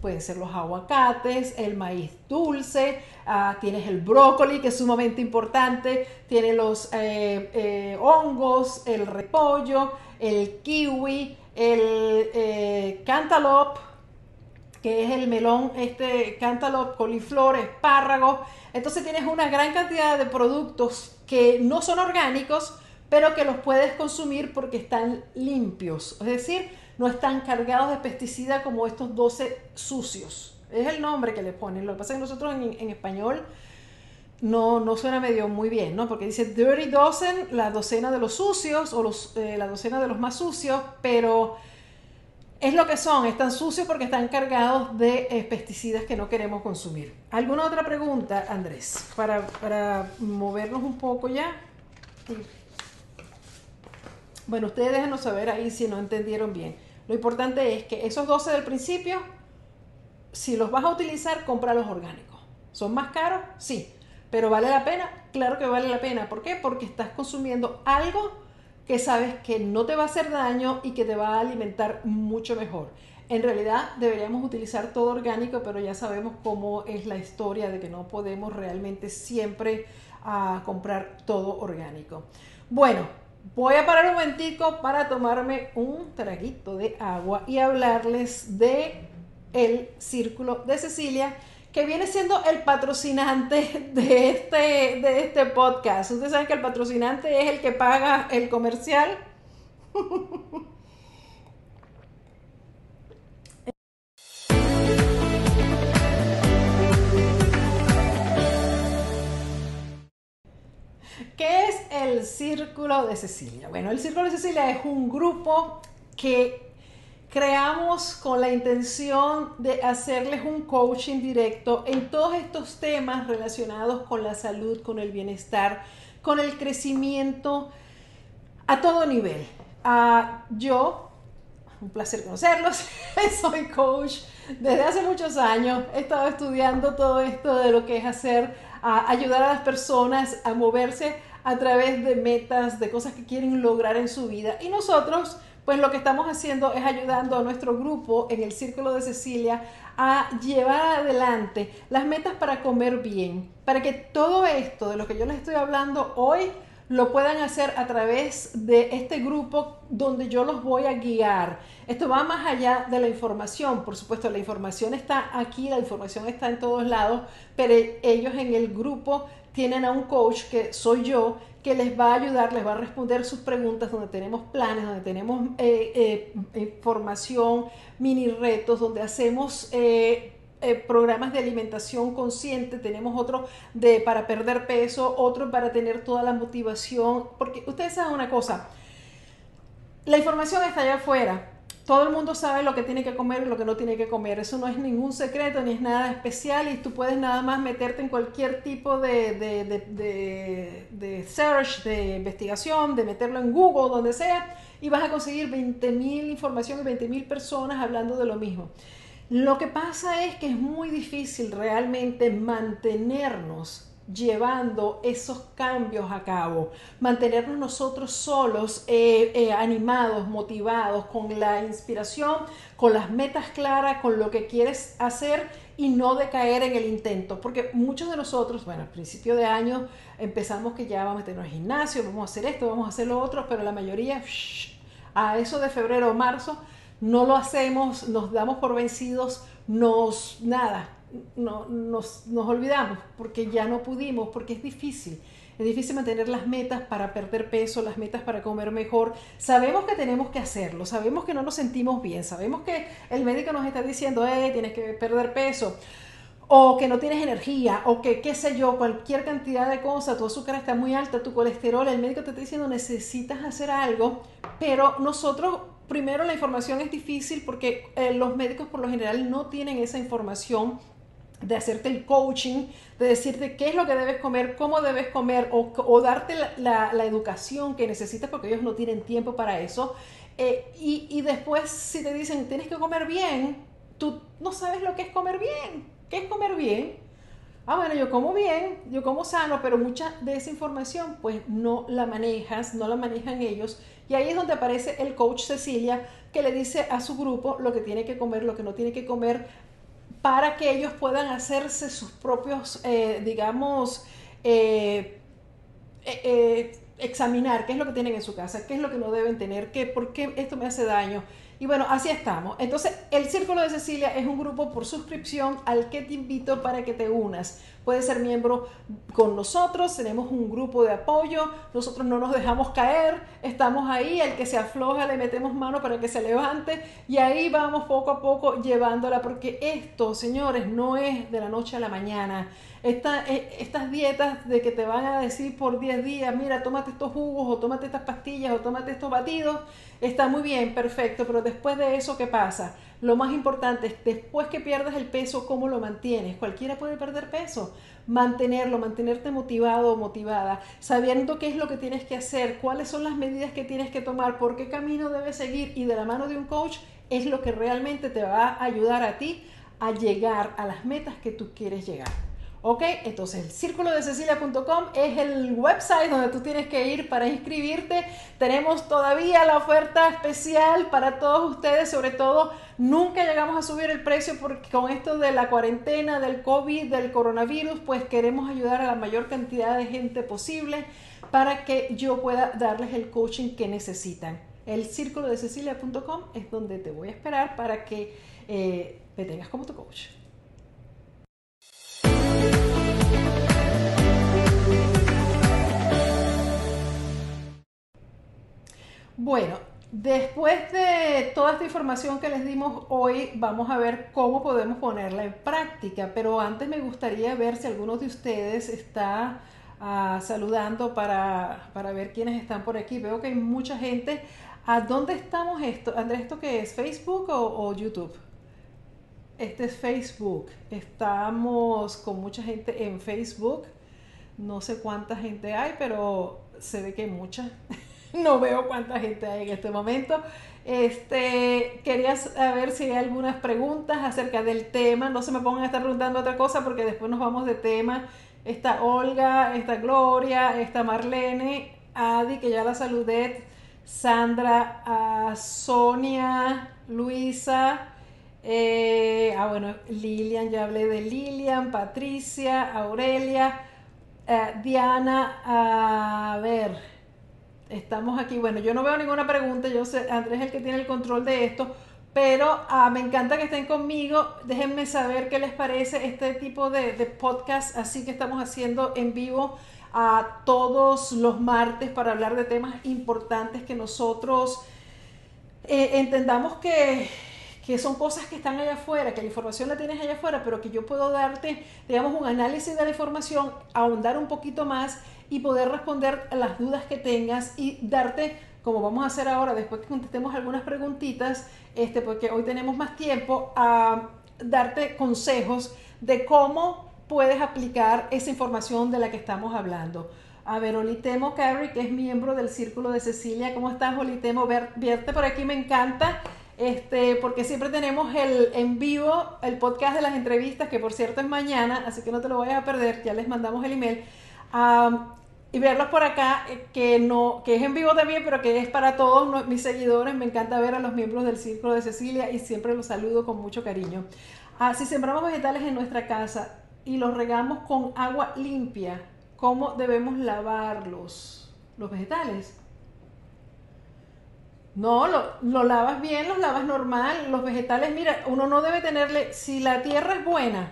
pueden ser los aguacates, el maíz dulce, ah, tienes el brócoli que es sumamente importante, tienes los eh, eh, hongos, el repollo, el kiwi, el eh, cantaloupe, que es el melón, este cantaloupe, coliflor, espárrago. Entonces tienes una gran cantidad de productos que no son orgánicos, pero que los puedes consumir porque están limpios. Es decir, no están cargados de pesticida como estos 12 sucios. Es el nombre que le ponen. Lo que pasa es que nosotros en, español no, no suena medio muy bien, ¿no? Porque dice dirty dozen, la docena de los sucios o los, eh, la docena de los más sucios, pero es lo que son, están sucios porque están cargados de eh, pesticidas que no queremos consumir. ¿Alguna otra pregunta, Andrés? Para, para movernos un poco ya. Bueno, ustedes déjenos saber ahí si no entendieron bien. Lo importante es que esos 12 del principio, si los vas a utilizar, compra los orgánicos. ¿Son más caros? Sí, pero vale la pena, claro que vale la pena. ¿Por qué? Porque estás consumiendo algo que sabes que no te va a hacer daño y que te va a alimentar mucho mejor. En realidad deberíamos utilizar todo orgánico, pero ya sabemos cómo es la historia de que no podemos realmente siempre ah, comprar todo orgánico. Bueno, voy a parar un momentico para tomarme un traguito de agua y hablarles de el Círculo de Cecilia, que viene siendo el patrocinante de este, de este podcast. Ustedes saben que el patrocinante es el que paga el comercial. ¿Qué es el Círculo de Cecilia? Bueno, el Círculo de Cecilia es un grupo que creamos con la intención de hacerles un coaching directo en todos estos temas relacionados con la salud, con el bienestar, con el crecimiento a todo nivel. Uh, yo, un placer conocerlos, soy coach desde hace muchos años, he estado estudiando todo esto de lo que es hacer, ayudar a las personas a moverse a través de metas, de cosas que quieren lograr en su vida. Y nosotros, pues lo que estamos haciendo es ayudando a nuestro grupo en el Círculo de Cecilia a llevar adelante las metas para comer bien, para que todo esto de lo que yo les estoy hablando hoy lo puedan hacer a través de este grupo donde yo los voy a guiar. Esto va más allá de la información. Por supuesto, la información está aquí, la información está en todos lados, pero ellos en el grupo tienen a un coach que soy yo, que les va a ayudar, les va a responder sus preguntas, donde tenemos planes, donde tenemos eh, eh, información, mini retos, donde hacemos... Eh, programas de alimentación consciente, tenemos otro de para perder peso, otro para tener toda la motivación, porque ustedes saben una cosa, la información está allá afuera, todo el mundo sabe lo que tiene que comer y lo que no tiene que comer. Eso no es ningún secreto ni es nada especial y tú puedes nada más meterte en cualquier tipo de, de, de, search, de investigación, de meterlo en Google, donde sea, y vas a conseguir 20.000 información y 20.000 personas hablando de lo mismo. Lo que pasa es que es muy difícil realmente mantenernos llevando esos cambios a cabo, mantenernos nosotros solos, eh, eh, animados, motivados, con la inspiración, con las metas claras, con lo que quieres hacer y no decaer en el intento, porque muchos de nosotros, bueno, al principio de año empezamos que ya vamos a meternos al gimnasio, vamos a hacer esto, vamos a hacer lo otro, pero la mayoría, a eso de febrero o marzo, no lo hacemos, nos damos por vencidos, nos, nada, no, nos, nos olvidamos porque ya no pudimos, porque es difícil. Es difícil mantener las metas para perder peso, las metas para comer mejor. Sabemos que tenemos que hacerlo, sabemos que no nos sentimos bien, sabemos que el médico nos está diciendo, eh, tienes que perder peso, o que no tienes energía, o que qué sé yo, cualquier cantidad de cosas, tu azúcar está muy alta, tu colesterol, el médico te está diciendo necesitas hacer algo, pero nosotros primero la información es difícil porque eh, los médicos por lo general no tienen esa información de hacerte el coaching, de decirte qué es lo que debes comer, cómo debes comer o, darte la, educación que necesitas porque ellos no tienen tiempo para eso. Eh, y, y, después si te dicen tienes que comer bien, tú no sabes lo que es comer bien. ¿Qué es comer bien? Ah, bueno, yo como bien, yo como sano, pero mucha de esa información pues no la manejas, no la manejan ellos. Y ahí es donde aparece el coach Cecilia que le dice a su grupo lo que tiene que comer, lo que no tiene que comer, para que ellos puedan hacerse sus propios, eh, digamos, eh, eh, examinar qué es lo que tienen en su casa, qué es lo que no deben tener, qué, por qué esto me hace daño. Y bueno, así estamos. Entonces, el Círculo de Cecilia es un grupo por suscripción al que te invito para que te unas. Puedes ser miembro con nosotros, tenemos un grupo de apoyo, nosotros no nos dejamos caer, estamos ahí, el que se afloja le metemos mano para que se levante y ahí vamos poco a poco llevándola, porque esto, señores, no es de la noche a la mañana. Eh, estas dietas de que te van a decir por 10 días, mira, tómate estos jugos o tómate estas pastillas o tómate estos batidos, está muy bien, perfecto, pero después de eso, ¿qué pasa? Lo más importante es, después que pierdas el peso, ¿cómo lo mantienes? Cualquiera puede perder peso. Mantenerlo, mantenerte motivado o motivada, sabiendo qué es lo que tienes que hacer, cuáles son las medidas que tienes que tomar, por qué camino debes seguir y de la mano de un coach es lo que realmente te va a ayudar a ti a llegar a las metas que tú quieres llegar. Ok, entonces el círculo de Cecilia.com es el website donde tú tienes que ir para inscribirte. Tenemos todavía la oferta especial para todos ustedes, sobre todo nunca llegamos a subir el precio porque con esto de la cuarentena, del COVID, del coronavirus, pues queremos ayudar a la mayor cantidad de gente posible para que yo pueda darles el coaching que necesitan. El círculo de Cecilia.com es donde te voy a esperar para que eh, me tengas como tu coach. Bueno, después de toda esta información que les dimos hoy, vamos a ver cómo podemos ponerla en práctica. Pero antes me gustaría ver si alguno de ustedes está ah, saludando para, ver quiénes están por aquí. Veo que hay mucha gente. ¿A dónde estamos esto? Andrés, ¿esto qué es? ¿Facebook o, o YouTube? Este es Facebook. Estamos con mucha gente en Facebook. No sé cuánta gente hay, pero se ve que hay mucha. no veo cuánta gente hay en este momento. Este, quería saber si hay algunas preguntas acerca del tema. No se me pongan a estar preguntando otra cosa porque después nos vamos de tema. Está Olga, está Gloria, está Marlene, Adi, que ya la saludé, Sandra, Sonia, Luisa. Eh, ah, bueno, Lilian, ya hablé de Lilian, Patricia, Aurelia, eh, Diana, a ver, estamos aquí. Bueno, yo no veo ninguna pregunta, yo sé, Andrés es el que tiene el control de esto, pero ah, me encanta que estén conmigo. Déjenme saber qué les parece este tipo de, podcast, así que estamos haciendo en vivo a todos los martes para hablar de temas importantes que nosotros eh, entendamos que, que son cosas que están allá afuera, que la información la tienes allá afuera, pero que yo puedo darte, digamos, un análisis de la información, ahondar un poquito más y poder responder a las dudas que tengas y darte, como vamos a hacer ahora, después que contestemos algunas preguntitas, este, porque hoy tenemos más tiempo, a darte consejos de cómo puedes aplicar esa información de la que estamos hablando. A ver, Olitemo Carrie, que es miembro del Círculo de Cecilia. ¿Cómo estás, Olitemo? Verte por aquí me encanta, este, porque siempre tenemos el en vivo, el podcast de las entrevistas, que por cierto es mañana, así que no te lo vayas a perder, ya les mandamos el email y verlos por acá, eh, que, no, que es en vivo también, pero que es para todos mis seguidores. Me encanta ver a los miembros del Círculo de Cecilia y siempre los saludo con mucho cariño. Ah, si sembramos vegetales en nuestra casa y los regamos con agua limpia, ¿cómo debemos lavarlos? Los vegetales. No, lo, lavas bien, los lavas normal. Los vegetales, mira, uno no debe tenerle, si la tierra es buena,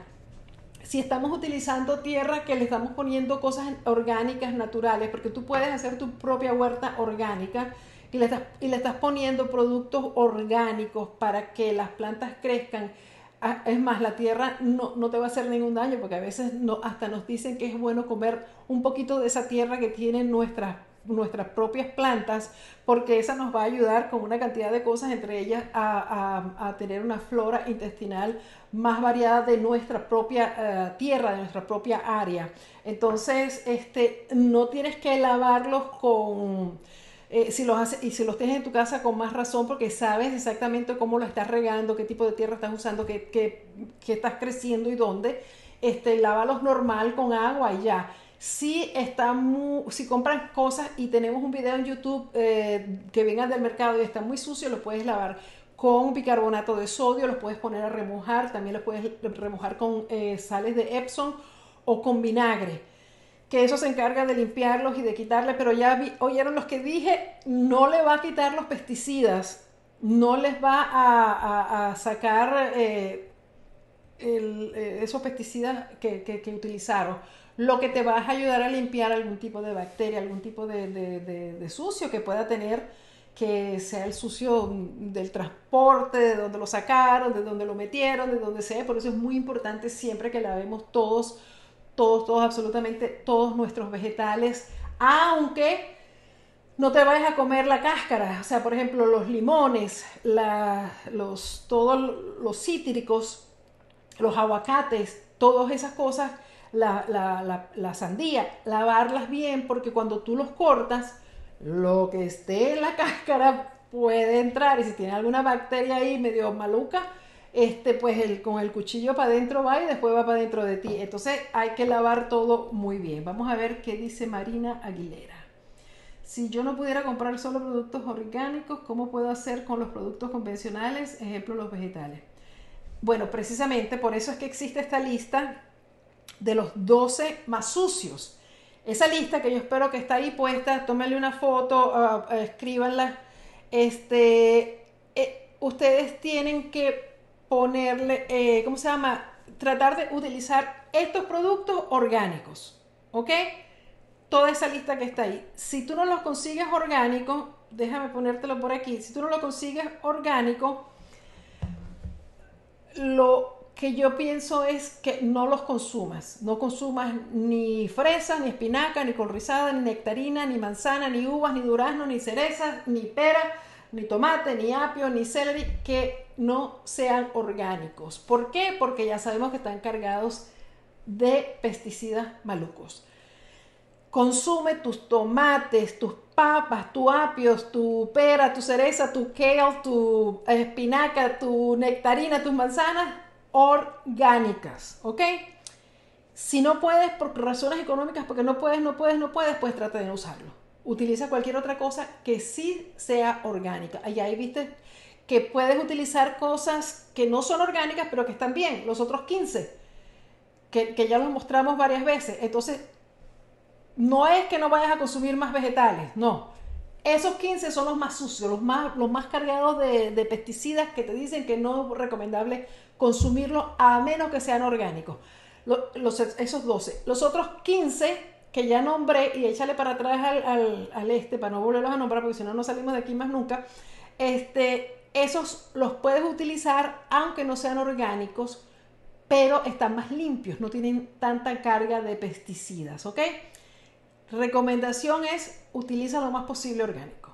si estamos utilizando tierra que le estamos poniendo cosas orgánicas, naturales, porque tú puedes hacer tu propia huerta orgánica y le estás, y le estás poniendo productos orgánicos para que las plantas crezcan. Ah, es más, la tierra no, no, te va a hacer ningún daño porque a veces no, hasta nos dicen que es bueno comer un poquito de esa tierra que tienen nuestras nuestras propias plantas, porque esa nos va a ayudar con una cantidad de cosas, entre ellas a, tener una flora intestinal más variada de nuestra propia eh, tierra, de nuestra propia área. Entonces, este, no tienes que lavarlos con... Eh, si los y si los tienes en tu casa con más razón porque sabes exactamente cómo lo estás regando, qué tipo de tierra estás usando, qué, qué, estás creciendo y dónde, este, lávalos normal con agua y ya si, está si compran cosas y tenemos un video en YouTube eh, que venga del mercado y está muy sucio, lo puedes lavar con bicarbonato de sodio, los puedes poner a remojar, también los puedes remojar con eh, sales de Epsom o con vinagre, que eso se encarga de limpiarlos y de quitarle, pero ya oyeron los que dije, no le va a quitar los pesticidas, no les va a, sacar eh, esos pesticidas que utilizaron lo que te va a ayudar a limpiar algún tipo de bacteria, algún tipo de, sucio que pueda tener, que sea el sucio del transporte, de donde lo sacaron, de donde lo metieron, de donde sea. Por eso es muy importante siempre que lavemos todos, todos, todos, absolutamente todos nuestros vegetales, aunque no te vayas a comer la cáscara. O sea, por ejemplo, los limones, los, todos los cítricos, los aguacates, todas esas cosas la, sandía, lavarlas bien porque cuando tú los cortas, lo que esté en la cáscara puede entrar y si tiene alguna bacteria ahí medio maluca, este, pues el, con el cuchillo para adentro va y después va para adentro de ti. Entonces hay que lavar todo muy bien. Vamos a ver qué dice Marina Aguilera. Si yo no pudiera comprar solo productos orgánicos, ¿cómo puedo hacer con los productos convencionales? Ejemplo, los vegetales. Bueno, precisamente por eso es que existe esta lista de los 12 más sucios. Esa lista que yo espero que está ahí puesta, tómenle una foto, uh, escríbanla. Este, eh, ustedes tienen que ponerle, eh, ¿cómo se llama? Tratar de utilizar estos productos orgánicos, ¿ok? Toda esa lista que está ahí. Si tú no los consigues orgánicos, déjame ponértelo por aquí, si tú no lo consigues orgánico, lo que yo pienso es que no los consumas. No consumas ni fresa, ni espinaca, ni colrizada, ni nectarina, ni manzana, ni uvas, ni durazno, ni cerezas, ni pera, ni tomate, ni apio, ni celery, que no sean orgánicos. ¿Por qué? Porque ya sabemos que están cargados de pesticidas malucos. Consume tus tomates, tus papas, tu apios, tu pera, tu cereza, tu kale, tu espinaca, tu nectarina, tus manzanas orgánicas, ¿ok? Si no puedes por razones económicas, porque no puedes, no puedes, no puedes, pues trata de no usarlo. Utiliza cualquier otra cosa que sí sea orgánica. Allá ahí viste que puedes utilizar cosas que no son orgánicas, pero que están bien. Los otros 15, que, que ya los mostramos varias veces. Entonces, no es que no vayas a consumir más vegetales, no. Esos 15 son los más sucios, los más, los más cargados de, pesticidas que te dicen que no es recomendable consumirlos a menos que sean orgánicos. Los, esos 12. Los otros 15 que ya nombré, y échale para atrás al, al, este para no volverlos a nombrar porque si no no salimos de aquí más nunca, este, esos los puedes utilizar aunque no sean orgánicos, pero están más limpios, no tienen tanta carga de pesticidas, ¿ok? Recomendación es utiliza lo más posible orgánico.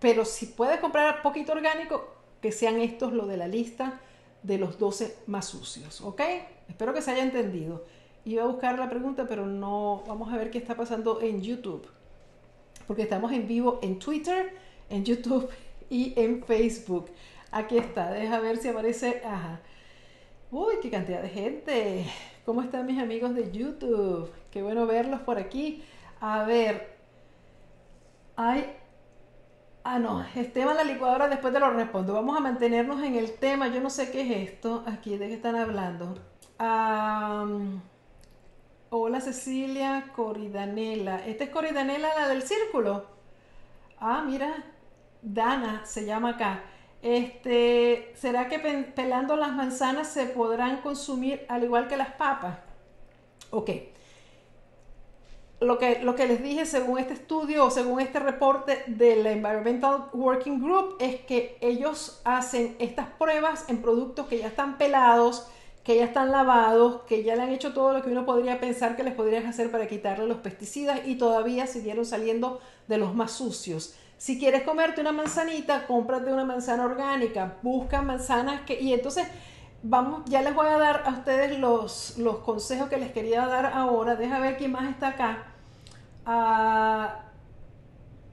Pero si puedes comprar poquito orgánico, que sean estos lo de la lista de los 12 más sucios, ¿ok? Espero que se haya entendido. Iba a buscar la pregunta, pero no. Vamos a ver qué está pasando en YouTube. Porque estamos en vivo en Twitter, en YouTube y en Facebook. Aquí está, deja ver si aparece. Ajá. Uy, qué cantidad de gente. ¿Cómo están mis amigos de YouTube? Qué bueno verlos por aquí. A ver. Ay. Ah, no. Esteban la licuadora, después te lo respondo. Vamos a mantenernos en el tema. Yo no sé qué es esto. Aquí, ¿de qué están hablando? hola Cecilia Coridanela. ¿Esta es Coridanela, la del círculo? Ah, mira. Dana se llama acá. Este, ¿será que pelando las manzanas se podrán consumir al igual que las papas? Ok lo que, les dije según este estudio o según este reporte de la Environmental Working Group es que ellos hacen estas pruebas en productos que ya están pelados, que ya están lavados, que ya le han hecho todo lo que uno podría pensar que les podrían hacer para quitarle los pesticidas y todavía siguieron saliendo de los más sucios. Si quieres comerte una manzanita, cómprate una manzana orgánica, busca manzanas que... Y entonces vamos, ya les voy a dar a ustedes los, los consejos que les quería dar ahora. Deja ver quién más está acá. Ah,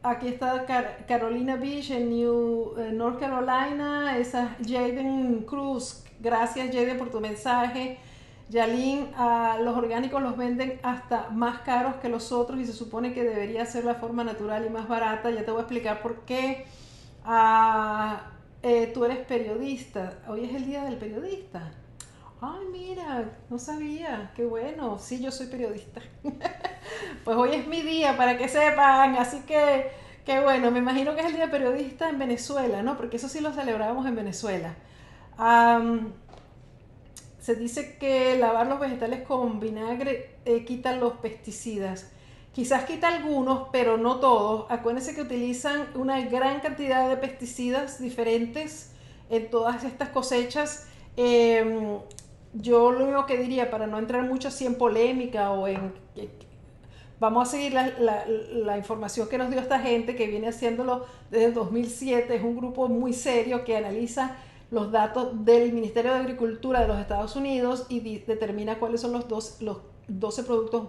aquí está Carolina Beach en New, North Carolina. Esa Jaden Cruz. Gracias Jaden por tu mensaje. Yalin, ah, los orgánicos los venden hasta más caros que los otros y se supone que debería ser la forma natural y más barata. Ya te voy a explicar por qué. Ah, eh, tú eres periodista. Hoy es el día del periodista. Ay, mira, no sabía. Qué bueno. Sí, yo soy periodista. pues hoy es mi día para que sepan. Así que, qué bueno. Me imagino que es el día periodista en Venezuela, ¿no? Porque eso sí lo celebramos en Venezuela. se dice que lavar los vegetales con vinagre eh, quita los pesticidas. Quizás quita algunos, pero no todos. Acuérdense que utilizan una gran cantidad de pesticidas diferentes en todas estas cosechas. Em, yo lo único que diría, para no entrar mucho así en polémica o en... Vamos a seguir la, información que nos dio esta gente que viene haciéndolo desde el 2007. Es un grupo muy serio que analiza los datos del Ministerio de Agricultura de los Estados Unidos y determina cuáles son los, dos, los 12 productos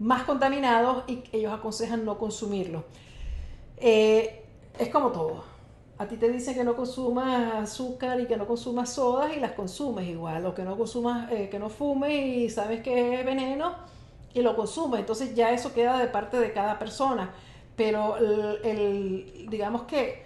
más contaminados y ellos aconsejan no consumirlo. Eh, es como todo. a ti te dicen que no consumas azúcar y que no consumas sodas y las consumes igual, o que no consumas, eh, que no fumes y sabes que es veneno y lo consumes. Entonces ya eso queda de parte de cada persona. Pero el, digamos que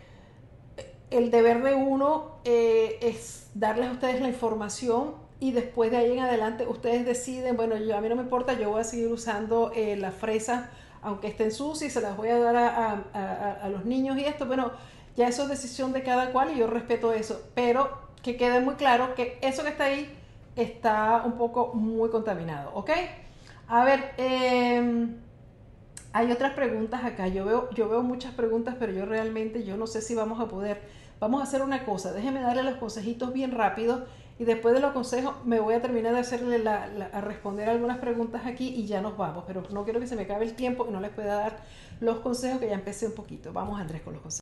el deber de uno eh, es darles a ustedes la información y después de ahí en adelante ustedes deciden, bueno, yo a mí no me importa, yo voy a seguir usando eh, la fresa aunque estén sucias se las voy a dar a, los niños y esto, bueno, ya eso es decisión de cada cual y yo respeto eso, pero que quede muy claro que eso que está ahí está un poco muy contaminado, ¿ok? A ver, em, hay otras preguntas acá, yo veo, yo veo muchas preguntas, pero yo realmente yo no sé si vamos a poder, vamos a hacer una cosa, déjenme darle los consejitos bien rápido y después de los consejos me voy a terminar de hacerle la, a responder algunas preguntas aquí y ya nos vamos, pero no quiero que se me acabe el tiempo y no les pueda dar los consejos que ya empecé un poquito. Vamos Andrés con los consejos.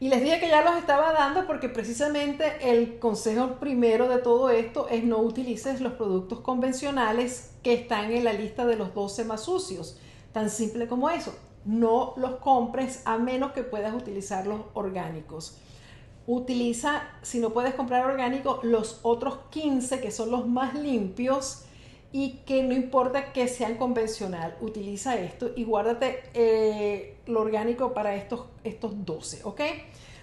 Y les dije que ya los estaba dando porque precisamente el consejo primero de todo esto es no utilices los productos convencionales que están en la lista de los 12 más sucios. Tan simple como eso. No los compres a menos que puedas utilizar los orgánicos. Utiliza, si no puedes comprar orgánico, los otros 15 que son los más limpios y que no importa que sean convencional, utiliza esto y guárdate eh, lo orgánico para estos, estos 12, ¿ok?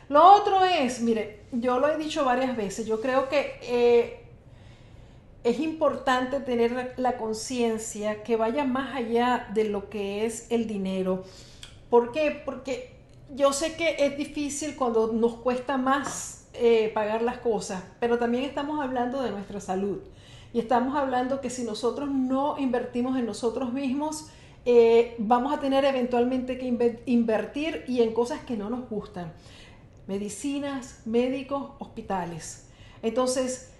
Lo otro es, mire, yo lo he dicho varias veces, yo creo que eh, es importante tener la conciencia que vaya más allá de lo que es el dinero. ¿Por qué? Porque yo sé que es difícil cuando nos cuesta más eh, pagar las cosas, pero también estamos hablando de nuestra salud. Y estamos hablando que si nosotros no invertimos en nosotros mismos, eh, vamos a tener eventualmente que invertir y en cosas que no nos gustan. Medicinas, médicos, hospitales. Entonces,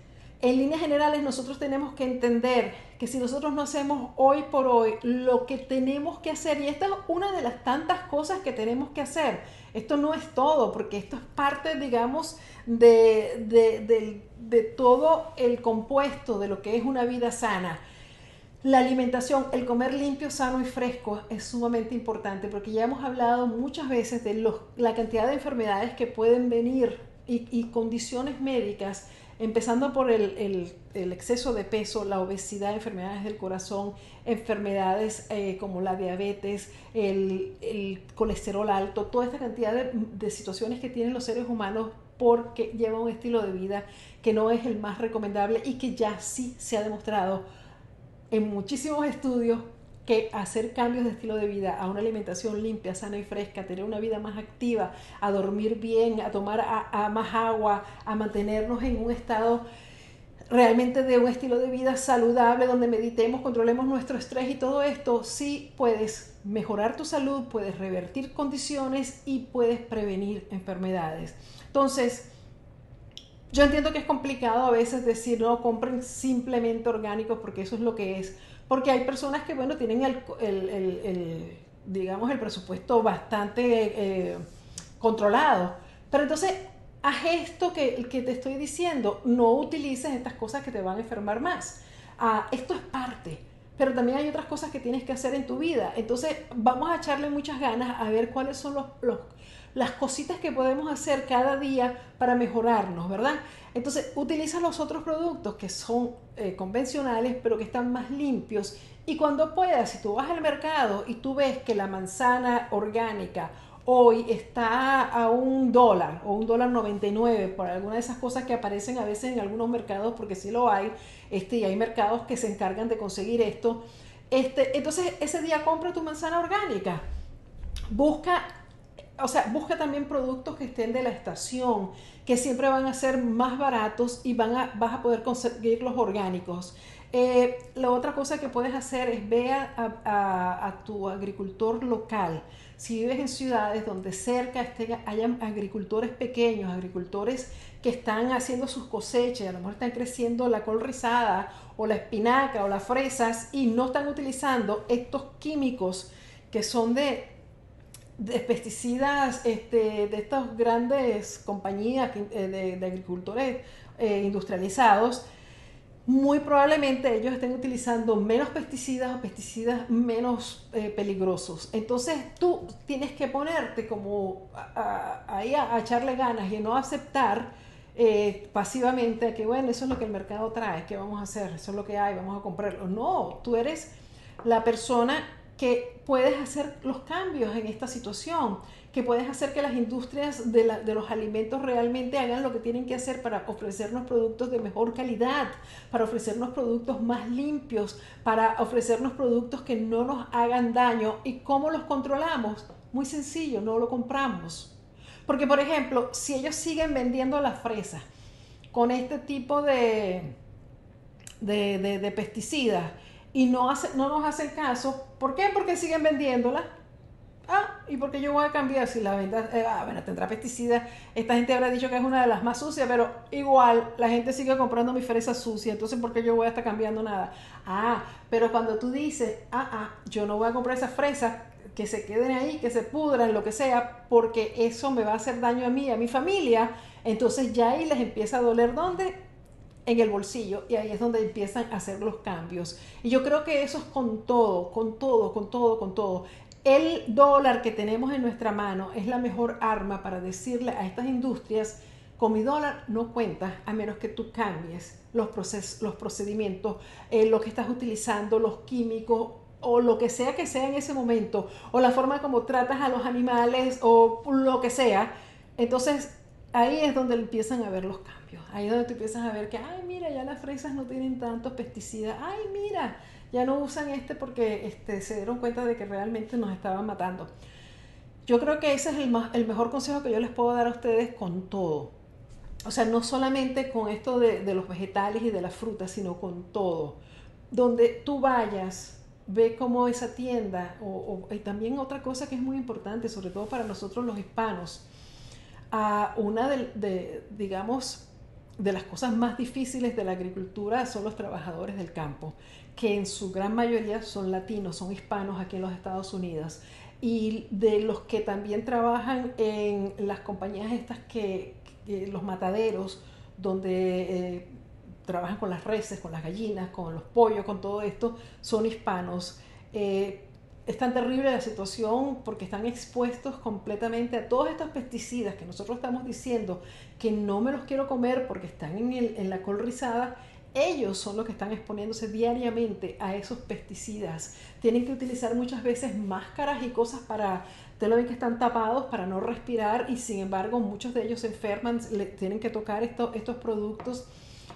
en líneas generales nosotros tenemos que entender que si nosotros no hacemos hoy por hoy lo que tenemos que hacer, y esta es una de las tantas cosas que tenemos que hacer, esto no es todo, porque esto es parte, digamos, de, de todo el compuesto de lo que es una vida sana. La alimentación, el comer limpio, sano y fresco es sumamente importante porque ya hemos hablado muchas veces de los, la cantidad de enfermedades que pueden venir y, y condiciones médicas empezando por el, exceso de peso, la obesidad, enfermedades del corazón, enfermedades eh, como la diabetes, el, colesterol alto, toda esta cantidad de, situaciones que tienen los seres humanos porque llevan un estilo de vida que no es el más recomendable y que ya sí se ha demostrado en muchísimos estudios que hacer cambios de estilo de vida a una alimentación limpia, sana y fresca, tener una vida más activa, a dormir bien, a tomar más agua, a mantenernos en un estado realmente de un estilo de vida saludable donde meditemos, controlemos nuestro estrés y todo esto, sí puedes mejorar tu salud, puedes revertir condiciones y puedes prevenir enfermedades. Entonces, yo entiendo que es complicado a veces decir, no, compren simplemente orgánicos porque eso es lo que es porque hay personas que, bueno, tienen el, digamos, el presupuesto bastante eh, controlado. Pero entonces, haz esto que, que, te estoy diciendo, no utilices estas cosas que te van a enfermar más. Ah, esto es parte, pero también hay otras cosas que tienes que hacer en tu vida. Entonces, vamos a echarle muchas ganas a ver cuáles son los las cositas que podemos hacer cada día para mejorarnos, ¿verdad? Entonces, utiliza los otros productos que son eh, convencionales, pero que están más limpios. Y cuando puedas, si tú vas al mercado y tú ves que la manzana orgánica hoy está a un dólar o un dólar 99 por alguna de esas cosas que aparecen a veces en algunos mercados, porque sí lo hay, este, y hay mercados que se encargan de conseguir esto. Este, entonces, ese día compra tu manzana orgánica. Busca o sea, busca también productos que estén de la estación, que siempre van a ser más baratos y van a, vas a poder conseguir los orgánicos. Eh, la otra cosa que puedes hacer es ver a, tu agricultor local. Si vives en ciudades donde cerca estén, hayan agricultores pequeños, agricultores que están haciendo sus cosechas, a lo mejor están creciendo la col rizada o la espinaca o las fresas y no están utilizando estos químicos que son de de pesticidas este, de estas grandes compañías eh, de, agricultores eh, industrializados, muy probablemente ellos estén utilizando menos pesticidas o pesticidas menos eh, peligrosos. Entonces tú tienes que ponerte como ahí a, echarle ganas y no aceptar pasivamente que bueno, eso es lo que el mercado trae, ¿qué vamos a hacer? Eso es lo que hay, vamos a comprarlo. No, tú eres la persona que puedes hacer los cambios en esta situación que puedes hacer que las industrias de, los alimentos realmente hagan lo que tienen que hacer para ofrecernos productos de mejor calidad, para ofrecernos productos más limpios, para ofrecernos productos que no nos hagan daño. ¿Y cómo los controlamos? Muy sencillo, no lo compramos. Porque, por ejemplo, si ellos siguen vendiendo las fresas con este tipo de, pesticidas y no, no nos hacen caso, ¿por qué? Porque siguen vendiéndolas Ah, ¿y por qué yo voy a cambiar si la venta, eh, ah, bueno, tendrá pesticidas? Esta gente habrá dicho que es una de las más sucias, pero igual la gente sigue comprando mi fresa sucia, entonces ¿por qué yo voy a estar cambiando nada? Ah, pero cuando tú dices, ah, ah, yo no voy a comprar esas fresas, que se queden ahí, que se pudran, lo que sea, porque eso me va a hacer daño a mí, a mi familia, entonces ya ahí les empieza a doler dónde? En el bolsillo, y ahí es donde empiezan a hacer los cambios. Y yo creo que eso es con todo, con todo, con todo, con todo. El dólar que tenemos en nuestra mano es la mejor arma para decirle a estas industrias, con mi dólar no cuentas a menos que tú cambies los, procesos, los procedimientos, eh, lo que estás utilizando, los químicos o lo que sea que sea en ese momento, o la forma como tratas a los animales o lo que sea. Entonces ahí es donde empiezan a ver los cambios. Ahí es donde tú empiezas a ver que, ay, mira, ya las fresas no tienen tantos pesticidas. Ay, mira, ya no usan este porque este, se dieron cuenta de que realmente nos estaban matando. Yo creo que ese es el, el mejor consejo que yo les puedo dar a ustedes con todo. O sea, no solamente con esto de, los vegetales y de las frutas, sino con todo. Donde tú vayas, ve cómo esa tienda, o, y también otra cosa que es muy importante, sobre todo para nosotros los hispanos, a una de, digamos, de las cosas más difíciles de la agricultura son los trabajadores del campo que en su gran mayoría son latinos, son hispanos aquí en los Estados Unidos, y de los que también trabajan en las compañías estas que, los mataderos, donde eh, trabajan con las reses, con las gallinas, con los pollos, con todo esto, son hispanos. Eh, es tan terrible la situación porque están expuestos completamente a todos estos pesticidas que nosotros estamos diciendo que no me los quiero comer porque están en, el, en la col rizada ellos son los que están exponiéndose diariamente a esos pesticidas. Tienen que utilizar muchas veces máscaras y cosas para, te lo ven que están tapados para no respirar y sin embargo muchos de ellos se enferman, tienen que tocar estos, estos productos.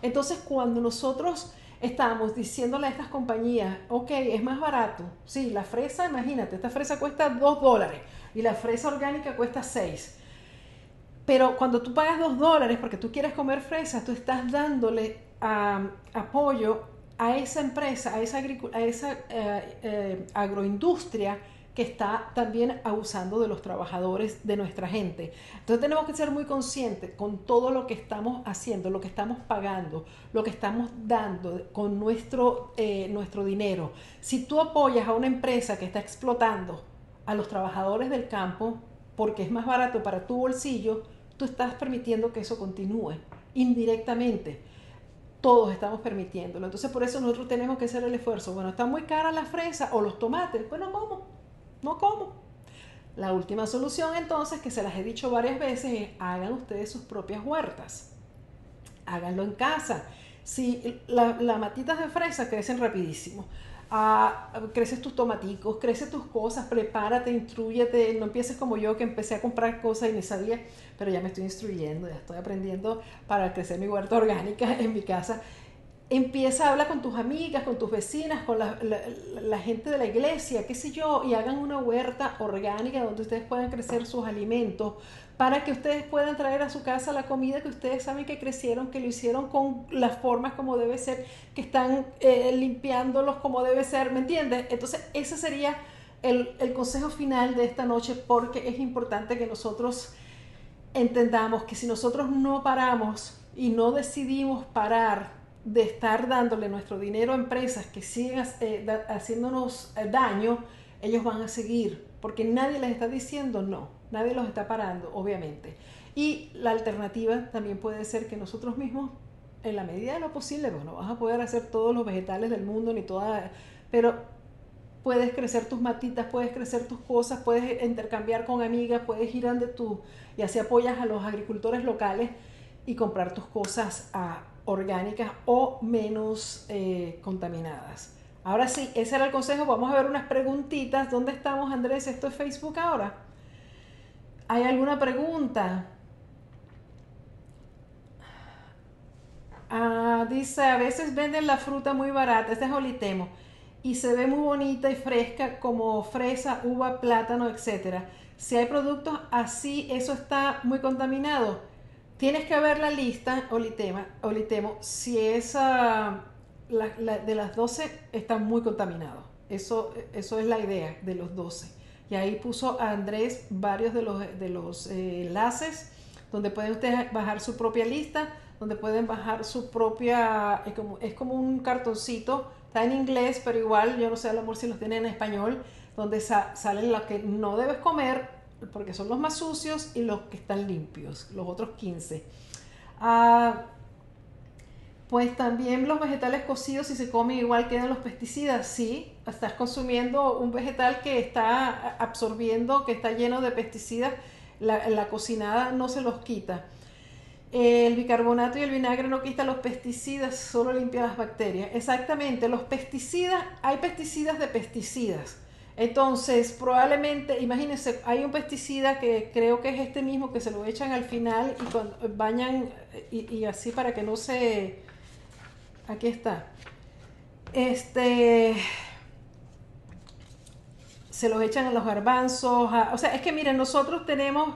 Entonces cuando nosotros estamos diciéndole a estas compañías, ok, es más barato, sí, la fresa, imagínate, esta fresa cuesta 2 dólares y la fresa orgánica cuesta 6. Pero cuando tú pagas 2 dólares porque tú quieres comer fresas, tú estás dándole apoyo a esa empresa, a esa, a esa eh, eh, agroindustria que está también abusando de los trabajadores de nuestra gente. Entonces tenemos que ser muy conscientes con todo lo que estamos haciendo, lo que estamos pagando, lo que estamos dando con nuestro, eh, nuestro dinero. Si tú apoyas a una empresa que está explotando a los trabajadores del campo porque es más barato para tu bolsillo, tú estás permitiendo que eso continúe indirectamente todos estamos permitiéndolo. Entonces por eso nosotros tenemos que hacer el esfuerzo. Bueno, está muy cara la fresa o los tomates. Bueno, ¿cómo? No como. La última solución entonces, que se las he dicho varias veces, es hagan ustedes sus propias huertas. Háganlo en casa. Si las matitas de fresa crecen rapidísimo, creces tus tomaticos, creces tus cosas, prepárate, instruyete, no empieces como yo que empecé a comprar cosas y me sabía, pero ya me estoy instruyendo, ya estoy aprendiendo para crecer mi huerta orgánica en mi casa. Empieza a hablar con tus amigas, con tus vecinas, con la, la, gente de la iglesia, qué sé yo, y hagan una huerta orgánica donde ustedes puedan crecer sus alimentos, para que ustedes puedan traer a su casa la comida que ustedes saben que crecieron, que lo hicieron con las formas como debe ser, que están eh, limpiándolos como debe ser, ¿me entiendes? Entonces, ese sería el, el consejo final de esta noche porque es importante que nosotros entendamos que si nosotros no paramos y no decidimos parar de estar dándole nuestro dinero a empresas que siguen eh, haciéndonos eh, daño, ellos van a seguir, porque nadie les está diciendo no. Nadie los está parando, obviamente. Y la alternativa también puede ser que nosotros mismos en la medida de lo posible, pues no vas a poder hacer todos los vegetales del mundo ni toda, pero puedes crecer tus matitas, puedes crecer tus cosas, puedes intercambiar con amigas, puedes ir donde tú y así apoyas a los agricultores locales y comprar tus cosas ah, orgánicas o menos eh, contaminadas. Ahora sí, ese era el consejo. Vamos a ver unas preguntitas. ¿Dónde estamos, Andrés? ¿Esto es Facebook ahora? ¿Hay alguna pregunta? Ah, dice, a veces venden la fruta muy barata, este es olitemo, y se ve muy bonita y fresca como fresa, uva, plátano, etc. Si hay productos así, eso está muy contaminado. Tienes que ver la lista, olitema, olitemo, si esa de las 12 está muy contaminado. Eso, eso es la idea de los 12. Y ahí puso a Andrés varios de los, de los eh, enlaces donde pueden ustedes bajar su propia lista donde pueden bajar su propia, es como, es como un cartoncito, está en inglés, pero igual, yo no sé, a lo mejor si los tienen en español, donde salen los que no debes comer, porque son los más sucios, y los que están limpios, los otros 15. Ah, pues también los vegetales cocidos, si se comen igual quedan los pesticidas, sí, estás consumiendo un vegetal que está absorbiendo, que está lleno de pesticidas, la, la cocinada no se los quita. El bicarbonato y el vinagre no quitan los pesticidas, solo limpia las bacterias. Exactamente, los pesticidas, hay pesticidas de pesticidas. Entonces, probablemente, imagínense, hay un pesticida que creo que es este mismo que se lo echan al final y cuando bañan y, así para que no se. Aquí está. Este. Se los echan a los garbanzos. o sea, es que miren, nosotros tenemos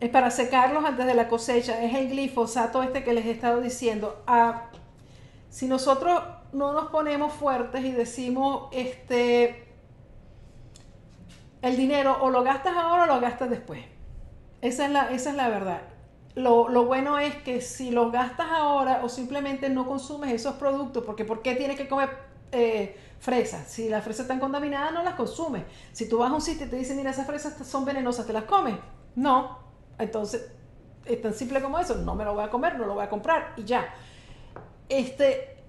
es para secarlos antes de la cosecha, es el glifosato este que les he estado diciendo. Ah, si nosotros no nos ponemos fuertes y decimos, este, el dinero o lo gastas ahora o lo gastas después. Esa es la, esa es la verdad. Lo, bueno es que si lo gastas ahora o simplemente no consumes esos productos, porque ¿por qué tienes que comer eh, fresas? Si las fresas están contaminadas, no las consumes. Si tú vas a un sitio y te dicen, mira, esas fresas son venenosas, ¿te las comes? No, entonces, es tan simple como eso, no me lo voy a comer, no lo voy a comprar y ya. Este,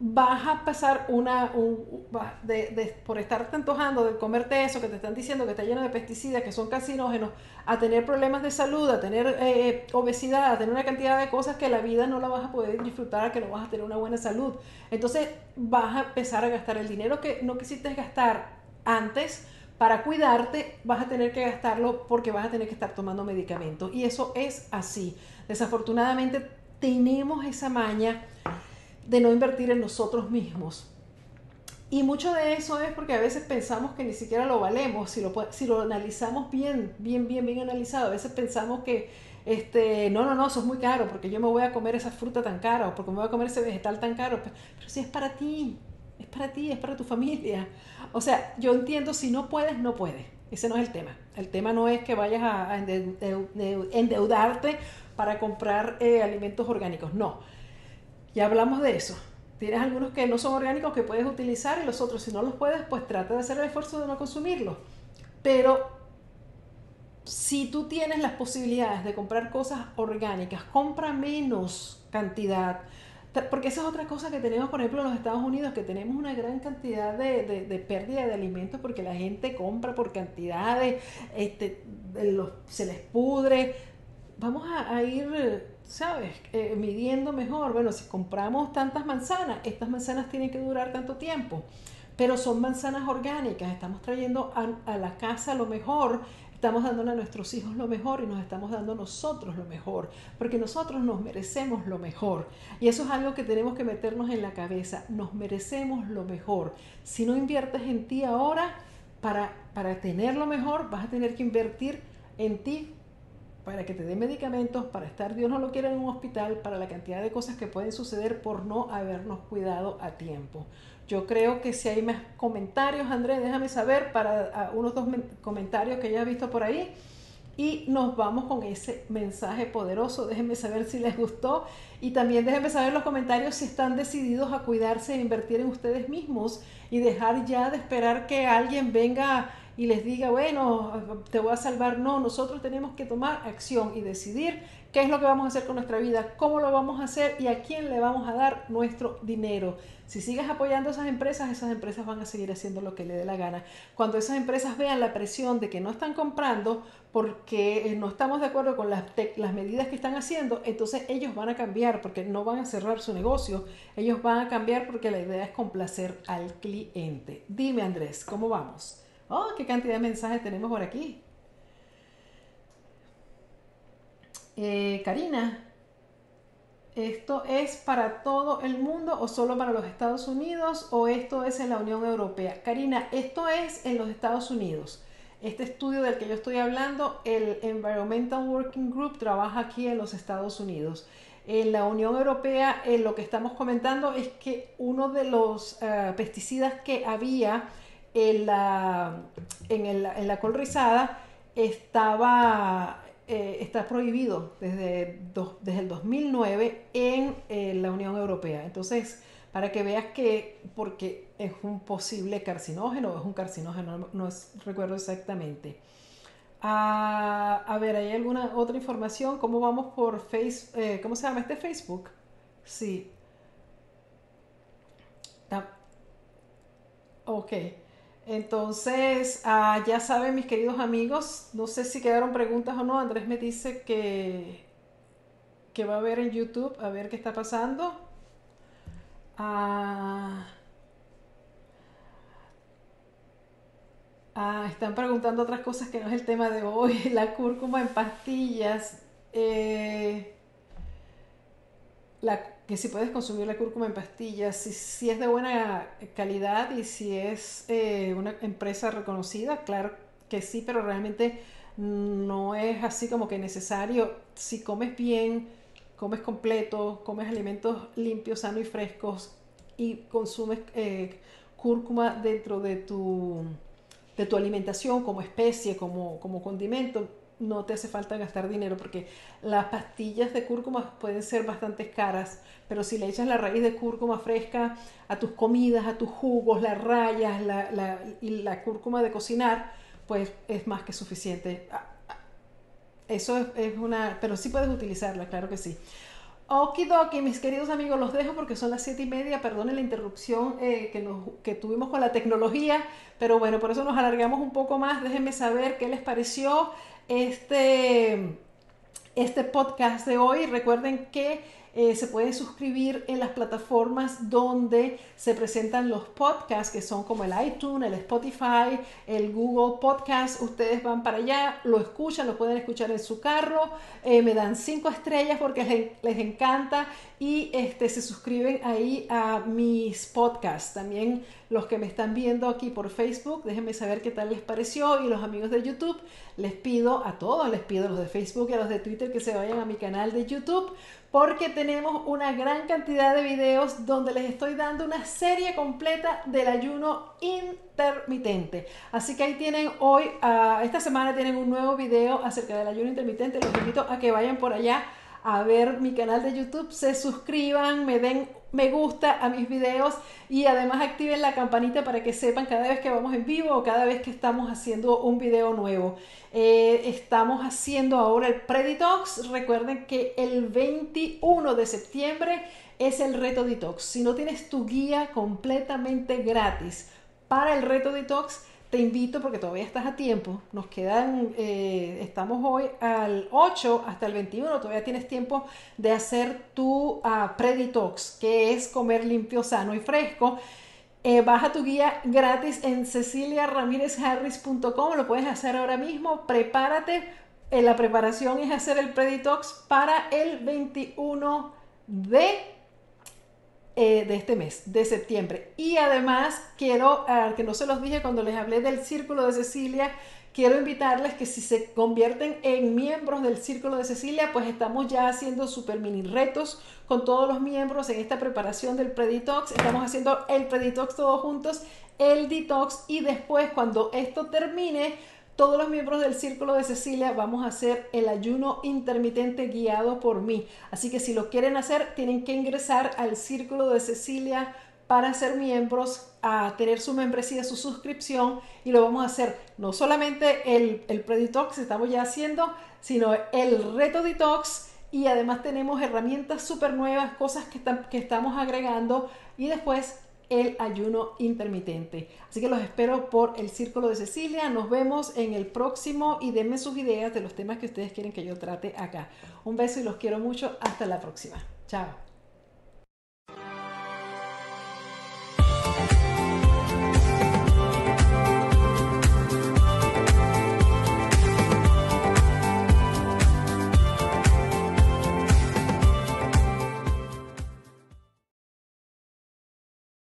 vas a pasar una, un, de, por estarte antojando de comerte eso que te están diciendo que está lleno de pesticidas, que son carcinógenos, a tener problemas de salud, a tener eh, obesidad, a tener una cantidad de cosas que la vida no la vas a poder disfrutar, que no vas a tener una buena salud. Entonces vas a empezar a gastar el dinero que no quisiste gastar antes para cuidarte vas a tener que gastarlo porque vas a tener que estar tomando medicamentos. Y eso es así. Desafortunadamente tenemos esa maña de no invertir en nosotros mismos. Y mucho de eso es porque a veces pensamos que ni siquiera lo valemos, si lo, si lo analizamos bien, bien, bien, bien analizado. A veces pensamos que, este, no, no, no, eso es muy caro porque yo me voy a comer esa fruta tan cara o porque me voy a comer ese vegetal tan caro. Pero, si es para ti, es para ti, es para tu familia. O sea, yo entiendo, si no puedes, no puedes. Ese no es el tema. El tema no es que vayas a, endeudarte para comprar eh, alimentos orgánicos. No. Ya hablamos de eso. Tienes algunos que no son orgánicos que puedes utilizar y los otros, si no los puedes, pues trata de hacer el esfuerzo de no consumirlos. Pero si tú tienes las posibilidades de comprar cosas orgánicas, compra menos cantidad porque esa es otra cosa que tenemos, por ejemplo, en los Estados Unidos, que tenemos una gran cantidad de, de, pérdida de alimentos porque la gente compra por cantidades, este, se les pudre. Vamos a, ir, ¿sabes?, eh, midiendo mejor. Bueno, si compramos tantas manzanas, estas manzanas tienen que durar tanto tiempo pero son manzanas orgánicas, estamos trayendo a, a, la casa lo mejor Estamos dándole a nuestros hijos lo mejor y nos estamos dando nosotros lo mejor, porque nosotros nos merecemos lo mejor. Y eso es algo que tenemos que meternos en la cabeza, nos merecemos lo mejor. Si no inviertes en ti ahora, para, para tener lo mejor, vas a tener que invertir en ti para que te den medicamentos, para estar, Dios no lo quiera, en un hospital, para la cantidad de cosas que pueden suceder por no habernos cuidado a tiempo. Yo creo que si hay más comentarios, Andrés, déjame saber para unos dos comentarios que ya he visto por ahí. Y nos vamos con ese mensaje poderoso. Déjenme saber si les gustó. Y también déjenme saber en los comentarios si están decididos a cuidarse e invertir en ustedes mismos y dejar ya de esperar que alguien venga y les diga, bueno, te voy a salvar. No, nosotros tenemos que tomar acción y decidir qué es lo que vamos a hacer con nuestra vida, cómo lo vamos a hacer y a quién le vamos a dar nuestro dinero. Si sigues apoyando a esas empresas, esas empresas van a seguir haciendo lo que le dé la gana. Cuando esas empresas vean la presión de que no están comprando porque eh, no estamos de acuerdo con las, las medidas que están haciendo, entonces ellos van a cambiar porque no van a cerrar su negocio, ellos van a cambiar porque la idea es complacer al cliente. Dime Andrés, ¿cómo vamos? Oh, qué cantidad de mensajes tenemos por aquí. Eh, Karina, ¿esto es para todo el mundo o solo para los Estados Unidos o esto es en la Unión Europea? Karina, esto es en los Estados Unidos. Este estudio del que yo estoy hablando, el Environmental Working Group, trabaja aquí en los Estados Unidos. En la Unión Europea, en lo que estamos comentando es que uno de los eh, pesticidas que había en la, en, en la col rizada estaba eh, está prohibido desde, desde el 2009 en eh, la Unión Europea. Entonces, para que veas que, porque es un posible carcinógeno, es un carcinógeno, no, recuerdo exactamente. Ah, a ver, ¿hay alguna otra información? ¿Cómo vamos por Facebook? Eh, ¿Cómo se llama este Facebook? Sí. Ok. Entonces, ah, ya saben mis queridos amigos, no sé si quedaron preguntas o no, Andrés me dice que, que va a ver en YouTube, a ver qué está pasando. Ah, ah, están preguntando otras cosas que no es el tema de hoy, la cúrcuma en pastillas. Eh, la que si puedes consumir la cúrcuma en pastillas, si, es de buena calidad y si es eh, una empresa reconocida, claro que sí, pero realmente no es así como que necesario. Si comes bien, comes completo, comes alimentos limpios, sanos y frescos y consumes eh, cúrcuma dentro de tu, de tu alimentación como especie, como, como condimento, no te hace falta gastar dinero porque las pastillas de cúrcuma pueden ser bastante caras, pero si le echas la raíz de cúrcuma fresca a tus comidas, a tus jugos, las rayas la, y la cúrcuma de cocinar, pues es más que suficiente. Ah, ah, eso es, una, pero sí puedes utilizarla, claro que sí. Okidoki, mis queridos amigos, los dejo porque son las siete y media. Perdonen la interrupción eh, que, nos, que tuvimos con la tecnología, pero bueno, por eso nos alargamos un poco más. Déjenme saber qué les pareció este, este podcast de hoy. Recuerden que eh, se pueden suscribir en las plataformas donde se presentan los podcasts, que son como el iTunes, el Spotify, el Google Podcast. Ustedes van para allá, lo escuchan, lo pueden escuchar en su carro, eh, me dan cinco estrellas porque les, les, encanta y este, se suscriben ahí a mis podcasts. También los que me están viendo aquí por Facebook, déjenme saber qué tal les pareció y los amigos de YouTube, les pido a todos, les pido a los de Facebook y a los de Twitter que se vayan a mi canal de YouTube porque tenemos una gran cantidad de videos donde les estoy dando una serie completa del ayuno intermitente. Así que ahí tienen hoy, ah, esta semana tienen un nuevo video acerca del ayuno intermitente. Los invito a que vayan por allá a ver mi canal de YouTube, se suscriban, me den me gusta a mis videos y además activen la campanita para que sepan cada vez que vamos en vivo o cada vez que estamos haciendo un video nuevo. Eh, estamos haciendo ahora el Preditox. Recuerden que el 21 de septiembre es el reto detox. Si no tienes tu guía completamente gratis para el reto detox, te invito porque todavía estás a tiempo. Nos quedan, eh, estamos hoy al 8 hasta el 21, todavía tienes tiempo de hacer tu uh, Preditox, que es comer limpio, sano y fresco. Eh, baja tu guía gratis en ceciliaramirezharris.com, lo puedes hacer ahora mismo, prepárate. Eh, la preparación es hacer el Preditox para el 21 de eh, de este mes, de septiembre. Y además quiero, ah, que no se los dije cuando les hablé del Círculo de Cecilia, quiero invitarles que si se convierten en miembros del Círculo de Cecilia, pues estamos ya haciendo super mini retos con todos los miembros en esta preparación del Preditox. Estamos haciendo el Preditox todos juntos, el Detox y después cuando esto termine, todos los miembros del Círculo de Cecilia vamos a hacer el ayuno intermitente guiado por mí. Así que si lo quieren hacer, tienen que ingresar al Círculo de Cecilia para ser miembros, a tener su membresía, su suscripción y lo vamos a hacer no solamente el, el pre-detox que estamos ya haciendo, sino el reto detox y además tenemos herramientas súper nuevas, cosas que, que estamos agregando y después el ayuno intermitente. Así que los espero por el Círculo de Cecilia. Nos vemos en el próximo y denme sus ideas de los temas que ustedes quieren que yo trate acá. Un beso y los quiero mucho. Hasta la próxima. Chao.